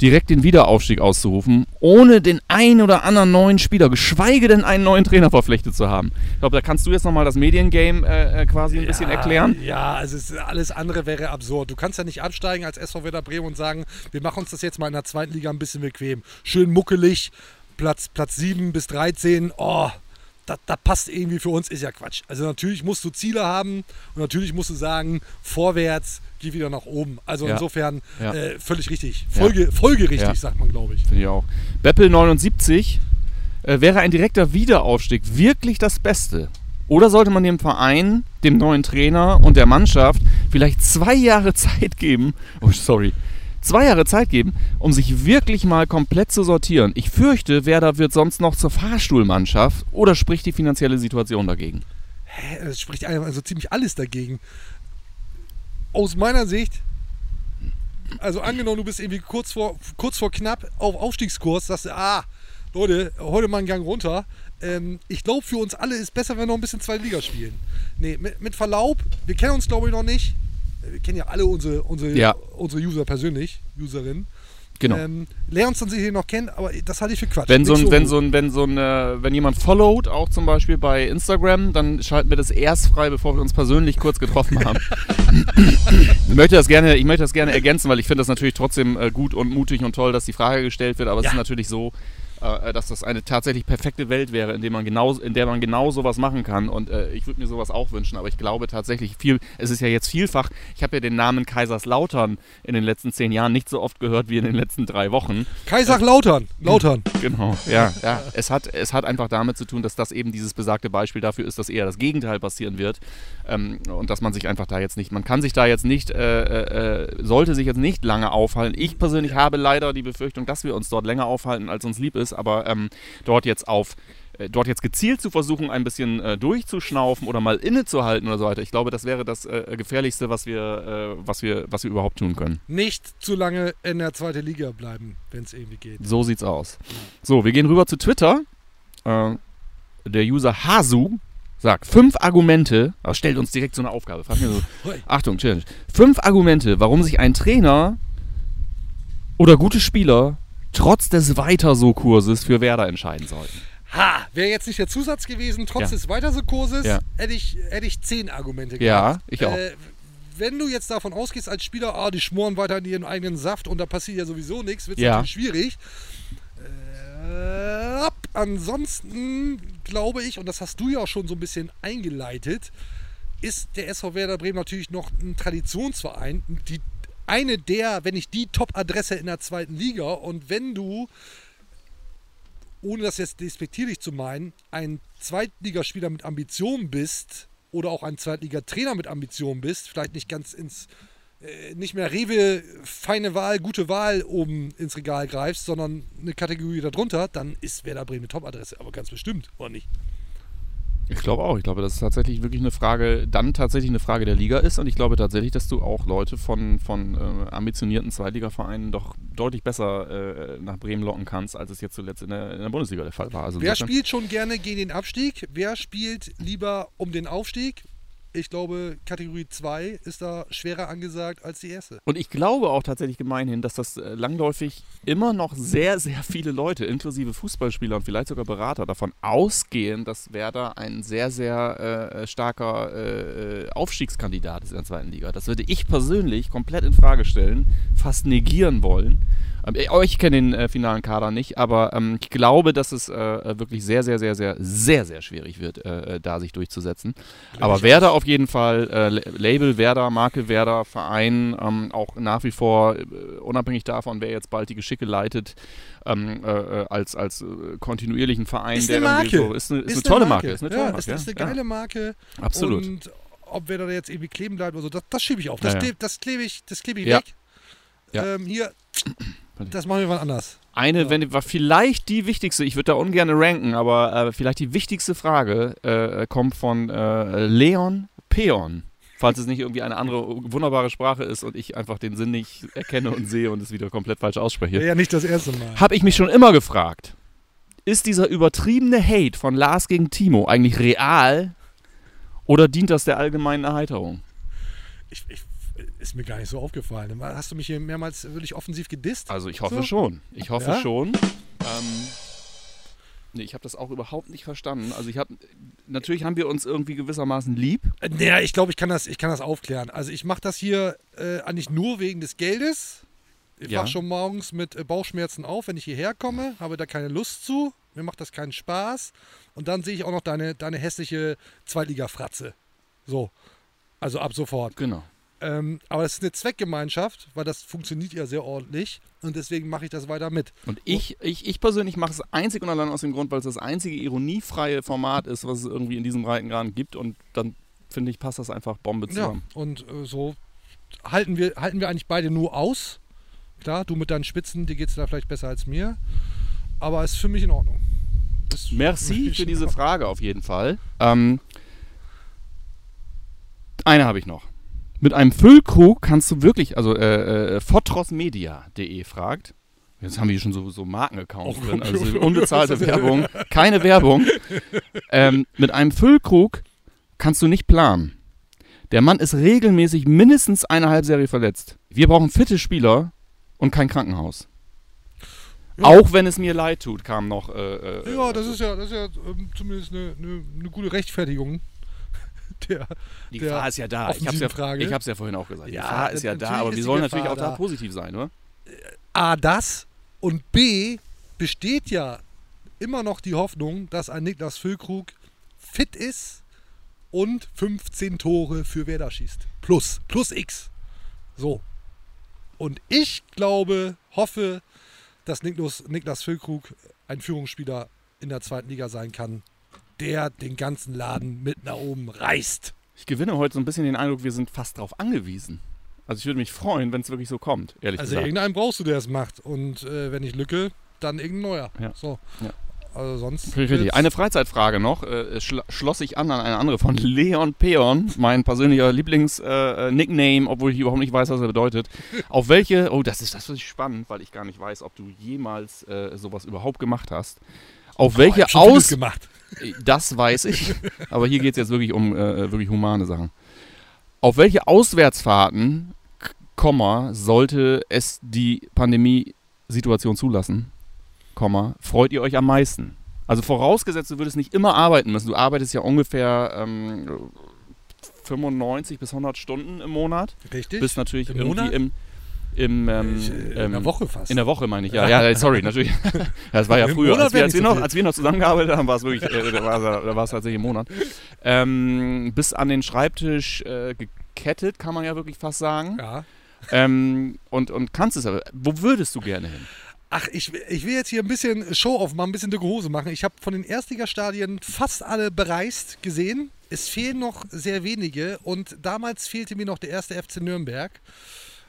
direkt den Wiederaufstieg auszurufen, ohne den einen oder anderen neuen Spieler, geschweige denn einen neuen Trainer verpflichtet zu haben? Ich glaube, da kannst du jetzt nochmal das Mediengame äh, äh, quasi ein bisschen erklären. Ja, also es, alles andere wäre absurd. Du kannst ja nicht absteigen als SV Werder Bremen und sagen, wir machen uns das jetzt mal in der zweiten Liga ein bisschen bequem. Schön muckelig, Platz, Platz 7 bis 13, oh, das, das passt irgendwie für uns, ist ja Quatsch. Also natürlich musst du Ziele haben und natürlich musst du sagen, vorwärts, geh wieder nach oben. Also Ja. insofern Ja. äh, völlig richtig. Ja. Folge, folgerichtig, Ja. sagt man, glaube ich. Finde ich auch. Beppel 79 äh, wäre ein direkter Wiederaufstieg wirklich das Beste? Oder sollte man dem Verein, dem neuen Trainer und der Mannschaft vielleicht zwei Jahre *laughs* Zeit geben, oh sorry, zwei Jahre Zeit geben, um sich wirklich mal komplett zu sortieren? Ich fürchte, Werder wird sonst noch zur Fahrstuhlmannschaft oder spricht die finanzielle Situation dagegen? Hä, Es spricht also ziemlich alles dagegen. Aus meiner Sicht, also angenommen, du bist irgendwie kurz vor, kurz vor knapp auf Aufstiegskurs, sagst du, ah, Leute, heute mal einen Gang runter. Ähm, ich glaube, für uns alle ist besser, wenn wir noch ein bisschen zweite Liga spielen. Nee, mit, mit Verlaub, wir kennen uns, glaube ich, noch nicht. Wir kennen ja alle unsere, unsere, Ja. unsere User persönlich, Userinnen. Genau. Ähm, uns dann sicher noch kennen, aber das halte ich für Quatsch. Wenn so, ein, wenn gut. so ein, wenn so ein, äh, wenn jemand followt, auch zum Beispiel bei Instagram, dann schalten wir das erst frei, bevor wir uns persönlich kurz getroffen haben. *laughs* ich, möchte das gerne, ich möchte das gerne ergänzen, weil ich finde das natürlich trotzdem äh, gut und mutig und toll, dass die Frage gestellt wird, aber es Ja. ist natürlich so, äh, dass das eine tatsächlich perfekte Welt wäre, in der man genau, in der man genau sowas machen kann. Und äh, ich würde mir sowas auch wünschen, aber ich glaube tatsächlich viel, es ist ja jetzt vielfach, ich habe ja den Namen Kaiserslautern in den letzten zehn Jahren nicht so oft gehört wie in den letzten drei Wochen. Kaiserslautern, Lautern. *laughs* Genau, ja, ja. Es hat, es hat einfach damit zu tun, dass das eben dieses besagte Beispiel dafür ist, dass eher das Gegenteil passieren wird. Ähm, und dass man sich einfach da jetzt nicht, man kann sich da jetzt nicht, äh, äh, sollte sich jetzt nicht lange aufhalten. Ich persönlich habe leider die Befürchtung, dass wir uns dort länger aufhalten, als uns lieb ist, aber ähm, dort jetzt auf äh, dort jetzt gezielt zu versuchen, ein bisschen äh, durchzuschnaufen oder mal innezuhalten oder so weiter. Ich glaube, das wäre das äh, gefährlichste, was wir, äh, was wir, was wir überhaupt tun können. Nicht zu lange in der zweiten Liga bleiben, wenn es irgendwie geht. So sieht's aus. So, wir gehen rüber zu Twitter. Äh, der User Hasu sagt fünf Argumente, aber stellt uns direkt so eine Aufgabe. So. Achtung, Challenge. Fünf Argumente, warum sich ein Trainer oder gute Spieler trotz des Weiter-so-Kurses für Werder entscheiden sollten. Ha, wäre jetzt nicht der Zusatz gewesen, trotz Ja. des Weiterso-Kurses, Ja. hätte, ich, hätte ich zehn Argumente Ja, gehabt. ich auch. Äh, wenn du jetzt davon ausgehst als Spieler, ah, die schmoren weiter in ihren eigenen Saft und da passiert ja sowieso nichts, wird es Ja. natürlich schwierig. Äh, ansonsten glaube ich, und das hast du ja auch schon so ein bisschen eingeleitet, ist der SV Werder Bremen natürlich noch ein Traditionsverein. Die, eine der, wenn nicht die Top-Adresse in der zweiten Liga. Und wenn du, ohne das jetzt despektierlich zu meinen, ein Zweitligaspieler mit Ambitionen bist oder auch ein Zweitligatrainer mit Ambitionen bist, vielleicht nicht ganz ins, äh, nicht mehr Rewe, feine Wahl, gute Wahl oben ins Regal greifst, sondern eine Kategorie darunter, dann ist Werder Bremen eine Top-Adresse. Aber ganz bestimmt, oder nicht? Ich glaube auch. Ich glaube, dass es tatsächlich wirklich eine Frage, dann tatsächlich eine Frage der Liga ist. Und ich glaube tatsächlich, dass du auch Leute von, von äh, ambitionierten Zweitligavereinen doch deutlich besser äh, nach Bremen locken kannst, als es jetzt zuletzt in der, in der Bundesliga der Fall war. Also Wer spielt schon gerne gegen den Abstieg? Wer spielt lieber um den Aufstieg? Ich glaube, Kategorie 2 ist da schwerer angesagt als die erste. Und ich glaube auch tatsächlich gemeinhin, dass das äh, langläufig immer noch sehr, sehr viele Leute, inklusive Fußballspieler und vielleicht sogar Berater, davon ausgehen, dass Werder ein sehr, sehr äh, starker äh, Aufstiegskandidat ist in der zweiten Liga. Das würde ich persönlich komplett in Frage stellen, fast negieren wollen. Ähm, ich- kenne den äh, finalen Kader nicht, aber ähm, ich glaube, dass es äh, wirklich sehr, sehr, sehr, sehr, sehr, sehr schwierig wird, äh, da sich durchzusetzen. Aber ich Werder auf jeden Fall, äh, La- Label Werder, Marke Werder, Verein, ähm, auch nach wie vor, äh, unabhängig davon, wer jetzt bald die Geschicke leitet, ähm, äh, äh, als, als äh, kontinuierlichen Verein, Ist der eine Marke. So, ist eine, ist eine tolle Marke. Ist eine tolle ja, Marke. ist, ist eine ja. geile Marke. Absolut. Und ob Werder da jetzt irgendwie kleben bleibt oder so, das, das schiebe ich auf. Ja, Das ja. klebe das kleb ich, das kleb ich Ja. weg. Ja. Ähm, hier, das machen wir mal anders. Eine, wenn war vielleicht die wichtigste, ich würde da ungern ranken, aber äh, vielleicht die wichtigste Frage äh, kommt von äh, Leon Peon. Falls es nicht irgendwie eine andere wunderbare Sprache ist und ich einfach den Sinn nicht erkenne und sehe und es wieder komplett falsch ausspreche. Ja nicht das erste Mal. Habe ich mich schon immer gefragt, ist dieser übertriebene Hate von Lars gegen Timo eigentlich real oder dient das der allgemeinen Erheiterung? Ich, ich, ist mir gar nicht so aufgefallen. Hast du mich hier mehrmals wirklich offensiv gedisst? Also ich hoffe So? schon. Ich hoffe Ja? schon. Ähm, nee, ich habe das auch überhaupt nicht verstanden. Also ich habe, natürlich haben wir uns irgendwie gewissermaßen lieb. Äh, Naja, ich glaube, ich, kann das- ich kann das aufklären. Also ich mache das hier äh, eigentlich nur wegen des Geldes. Ich Ja. wach schon morgens mit äh, Bauchschmerzen auf, wenn ich hierher komme, habe da keine Lust zu. Mir macht das keinen Spaß. Und dann sehe ich auch noch deine, deine hässliche Zweitliga-Fratze. So. Also ab sofort. Genau. Ähm, aber es ist eine Zweckgemeinschaft, weil das funktioniert ja sehr ordentlich. Und deswegen mache ich das weiter mit. Und ich, ich, ich persönlich mache es einzig und allein aus dem Grund, weil es das einzige ironiefreie Format ist, was es irgendwie in diesem Breitengrad gibt. Und dann finde ich, passt das einfach Bombe Ja, zusammen. und äh, so halten wir, halten wir eigentlich beide nur aus. Klar, du mit deinen Spitzen, dir geht es da vielleicht besser als mir. Aber ist für mich in Ordnung. Ist Merci für diese. Frage auf jeden Fall. Ähm, eine habe ich noch. Mit einem Füllkrug kannst du wirklich, also äh, äh, fotrosmedia.de fragt. Jetzt haben wir hier schon so, so Markenaccounts Oh, drin, also unbezahlte *laughs* Werbung, keine Werbung. Ähm, mit einem Füllkrug kannst du nicht planen. Der Mann ist regelmäßig mindestens eine Halbserie verletzt. Wir brauchen fitte Spieler und kein Krankenhaus. Auch wenn es mir leid tut, kam noch. Äh, äh, Ja, das ist ja, das ist ja ähm, zumindest eine, eine, eine gute Rechtfertigung. Der, Die der Gefahr ist ja da. Ich habe es ja, offensiven Frage. ich hab's ja vorhin auch gesagt. Die Ja, Gefahr ist ja da, aber wir die sollen Gefahr natürlich auch da da. positiv sein, oder? A, das und B, besteht ja immer noch die Hoffnung, dass ein Niklas Füllkrug fit ist und 15 Tore für Werder schießt. Plus, plus X. So. Und ich glaube, hoffe, dass Niklas, Niklas Füllkrug ein Führungsspieler in der zweiten Liga sein kann, der den ganzen Laden mit nach oben reißt. Ich gewinne heute so ein bisschen den Eindruck, wir sind fast darauf angewiesen. Also ich würde mich freuen, wenn es wirklich so kommt, ehrlich Also gesagt. irgendeinen brauchst du, der es macht. Und äh, wenn nicht Lücke, dann irgendein neuer. Ja. So. Ja. Also sonst. Richtig. Eine Freizeitfrage noch, äh, schl schloss ich an an eine andere von Leon Peon, mein persönlicher Lieblings-Nickname, äh, Nickname, obwohl ich überhaupt nicht weiß, was er bedeutet. *laughs* Auf welche, oh, das ist das ist spannend, weil ich gar nicht weiß, ob du jemals äh, sowas überhaupt gemacht hast. Auf Oh, welche ich vieles Aus... Das weiß ich, aber hier geht es jetzt wirklich um äh, wirklich humane Sachen. Auf welche Auswärtsfahrten, Komma, sollte es die Pandemiesituation zulassen, Komma, freut ihr euch am meisten? Also vorausgesetzt, du würdest nicht immer arbeiten müssen. Du arbeitest ja ungefähr ähm, 95 bis 100 Stunden im Monat. Richtig. Bist natürlich Im irgendwie Monat? im im, ähm, Ich, äh, in der Woche fast. In der Woche meine ich, ja. Ja, sorry, natürlich. *laughs* Das war ja Im früher. Monat Als wir, als, wir so noch, als wir noch zusammengearbeitet haben, war es wirklich, äh, da war es da war es tatsächlich im Monat. Ähm, bis an den Schreibtisch äh, gekettet, kann man ja wirklich fast sagen. Ja. Ähm, und, und kannst es aber. Wo würdest du gerne hin? Ach, ich, ich will jetzt hier ein bisschen Show aufmachen, ein bisschen dicke Hose machen. Ich habe von den Erstligastadien fast alle bereist gesehen. Es fehlen noch sehr wenige und damals fehlte mir noch der erste FC Nürnberg,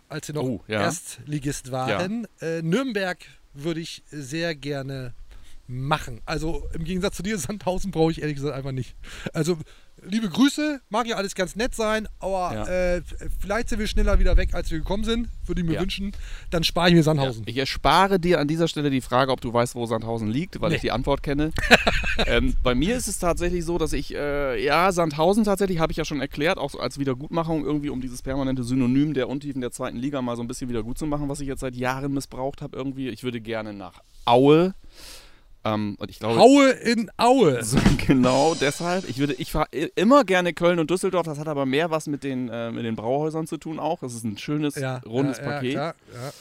als sie noch Oh, ja. Erstligist waren. Äh, Nürnberg würde ich sehr gerne machen. Also im Gegensatz zu dir, Sandhausen brauche ich ehrlich gesagt einfach nicht. Also liebe Grüße, mag ja alles ganz nett sein, aber Ja. äh, vielleicht sind wir schneller wieder weg, als wir gekommen sind, würde ich mir Ja. wünschen. Dann spare ich mir Sandhausen. Ich erspare dir an dieser Stelle die Frage, ob du weißt, wo Sandhausen liegt, weil Nee. ich die Antwort kenne. *laughs* ähm, bei mir ist es tatsächlich so, dass ich, äh, ja, Sandhausen tatsächlich, habe ich ja schon erklärt, auch als Wiedergutmachung irgendwie, um dieses permanente Synonym der Untiefen der zweiten Liga mal so ein bisschen wieder gut zu machen, was ich jetzt seit Jahren missbraucht habe irgendwie. Ich würde gerne nach Aue. Ähm, und ich glaube, Aue in Aue. *laughs* so, genau deshalb. Ich würde, ich fahre immer gerne Köln und Düsseldorf. Das hat aber mehr was mit den, äh, mit den Brauhäusern zu tun auch. Das ist ein schönes, Ja, rundes ja, ja, Paket. klar, ja.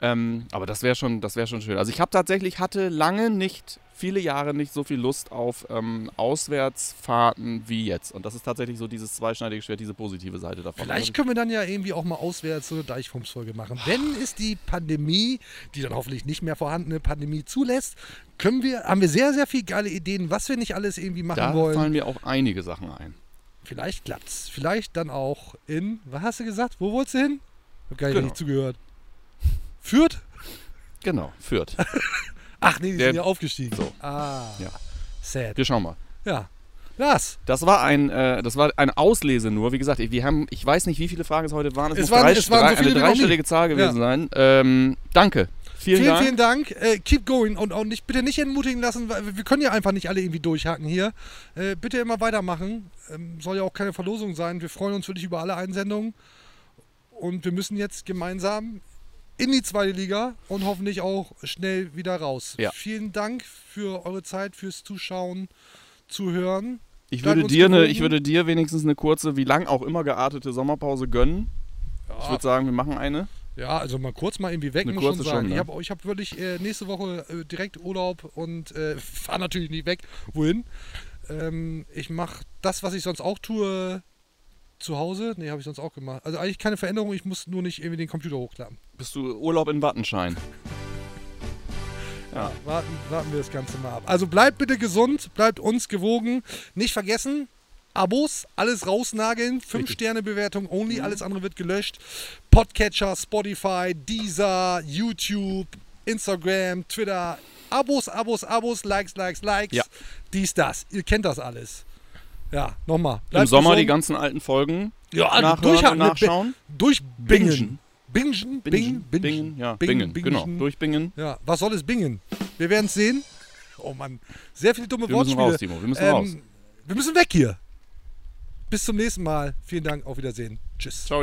Ähm, aber das wäre schon, das wäre schon schön. Also ich habe tatsächlich hatte lange nicht, viele Jahre nicht so viel Lust auf ähm, Auswärtsfahrten wie jetzt. Und das ist tatsächlich so dieses zweischneidige Schwert, diese positive Seite davon. Vielleicht können wir dann ja irgendwie auch mal auswärts so eine Deichfumsfolge machen. Wenn es die Pandemie, die dann hoffentlich nicht mehr vorhandene Pandemie zulässt, können wir, haben wir sehr, sehr viele geile Ideen, was wir nicht alles irgendwie machen da wollen. fallen mir auch einige Sachen ein. Vielleicht klappt's. Vielleicht dann auch in, was hast du gesagt? Wo wolltest du hin? Hab gar Genau. nicht zugehört. Fürth? Genau, Fürth. *laughs* Ach nee, die Der- sind ja aufgestiegen. So. Ah, Ja. sad. Wir schauen mal. Ja. Lars, Das war ein, äh, das war eine Auslese nur. Wie gesagt, wir haben, ich weiß nicht, wie viele Fragen es heute waren. Es, Es muss waren- drei, es waren so drei, eine dreistellige Zahl gewesen Ja. sein. Ähm, danke. Vielen, vielen, Dank. vielen Dank. Äh, keep going und auch nicht, bitte nicht entmutigen lassen, weil wir können ja einfach nicht alle irgendwie durchhaken hier. Äh, bitte immer weitermachen. Ähm, soll ja auch keine Verlosung sein. Wir freuen uns wirklich über alle Einsendungen. Und wir müssen jetzt gemeinsam in die zweite Liga und hoffentlich auch schnell wieder raus. Ja. Vielen Dank für eure Zeit, fürs Zuschauen, Zuhören. Ich Bleibt würde, dir eine, ich würde dir wenigstens eine kurze, wie lang auch immer geartete Sommerpause gönnen. Ich würde sagen, wir machen eine. Ja, also mal kurz mal irgendwie weg, Eine muss schon kurze sagen. schon, ne? Ich habe ich hab wirklich äh, nächste Woche äh, direkt Urlaub und äh, *laughs* fahre natürlich nicht weg. Wohin? Ähm, ich mache das, was ich sonst auch tue, zu Hause. Nee, habe ich sonst auch gemacht. Also eigentlich keine Veränderung, ich muss nur nicht irgendwie den Computer hochklappen. Bist du Urlaub in Wattenschein? Ja. Warten, warten wir das Ganze mal ab. Also bleibt bitte gesund, bleibt uns gewogen. Nicht vergessen, Abos, alles rausnageln, 5-Sterne-Bewertung only, alles andere wird gelöscht. Podcatcher, Spotify, Deezer, YouTube, Instagram, Twitter. Abos, Abos, Abos, Likes, Likes, Likes. Ja. Dies, das. Ihr kennt das alles. Ja, nochmal. Im Sommer die gesund. ganzen alten Folgen ja, nachhören durchhaken, und nachschauen. Durchbingen. Bingen, Bingen, bingen, bingen, ja, bingen, bingen, genau, durchbingen. Ja, was soll es bingen? Wir werden es sehen. Oh Mann, sehr viele dumme Wir müssen Wortspiele. raus, Timo, wir müssen raus. Wir müssen weg hier. Bis zum nächsten Mal. Vielen Dank, auf Wiedersehen. Tschüss. Ciao.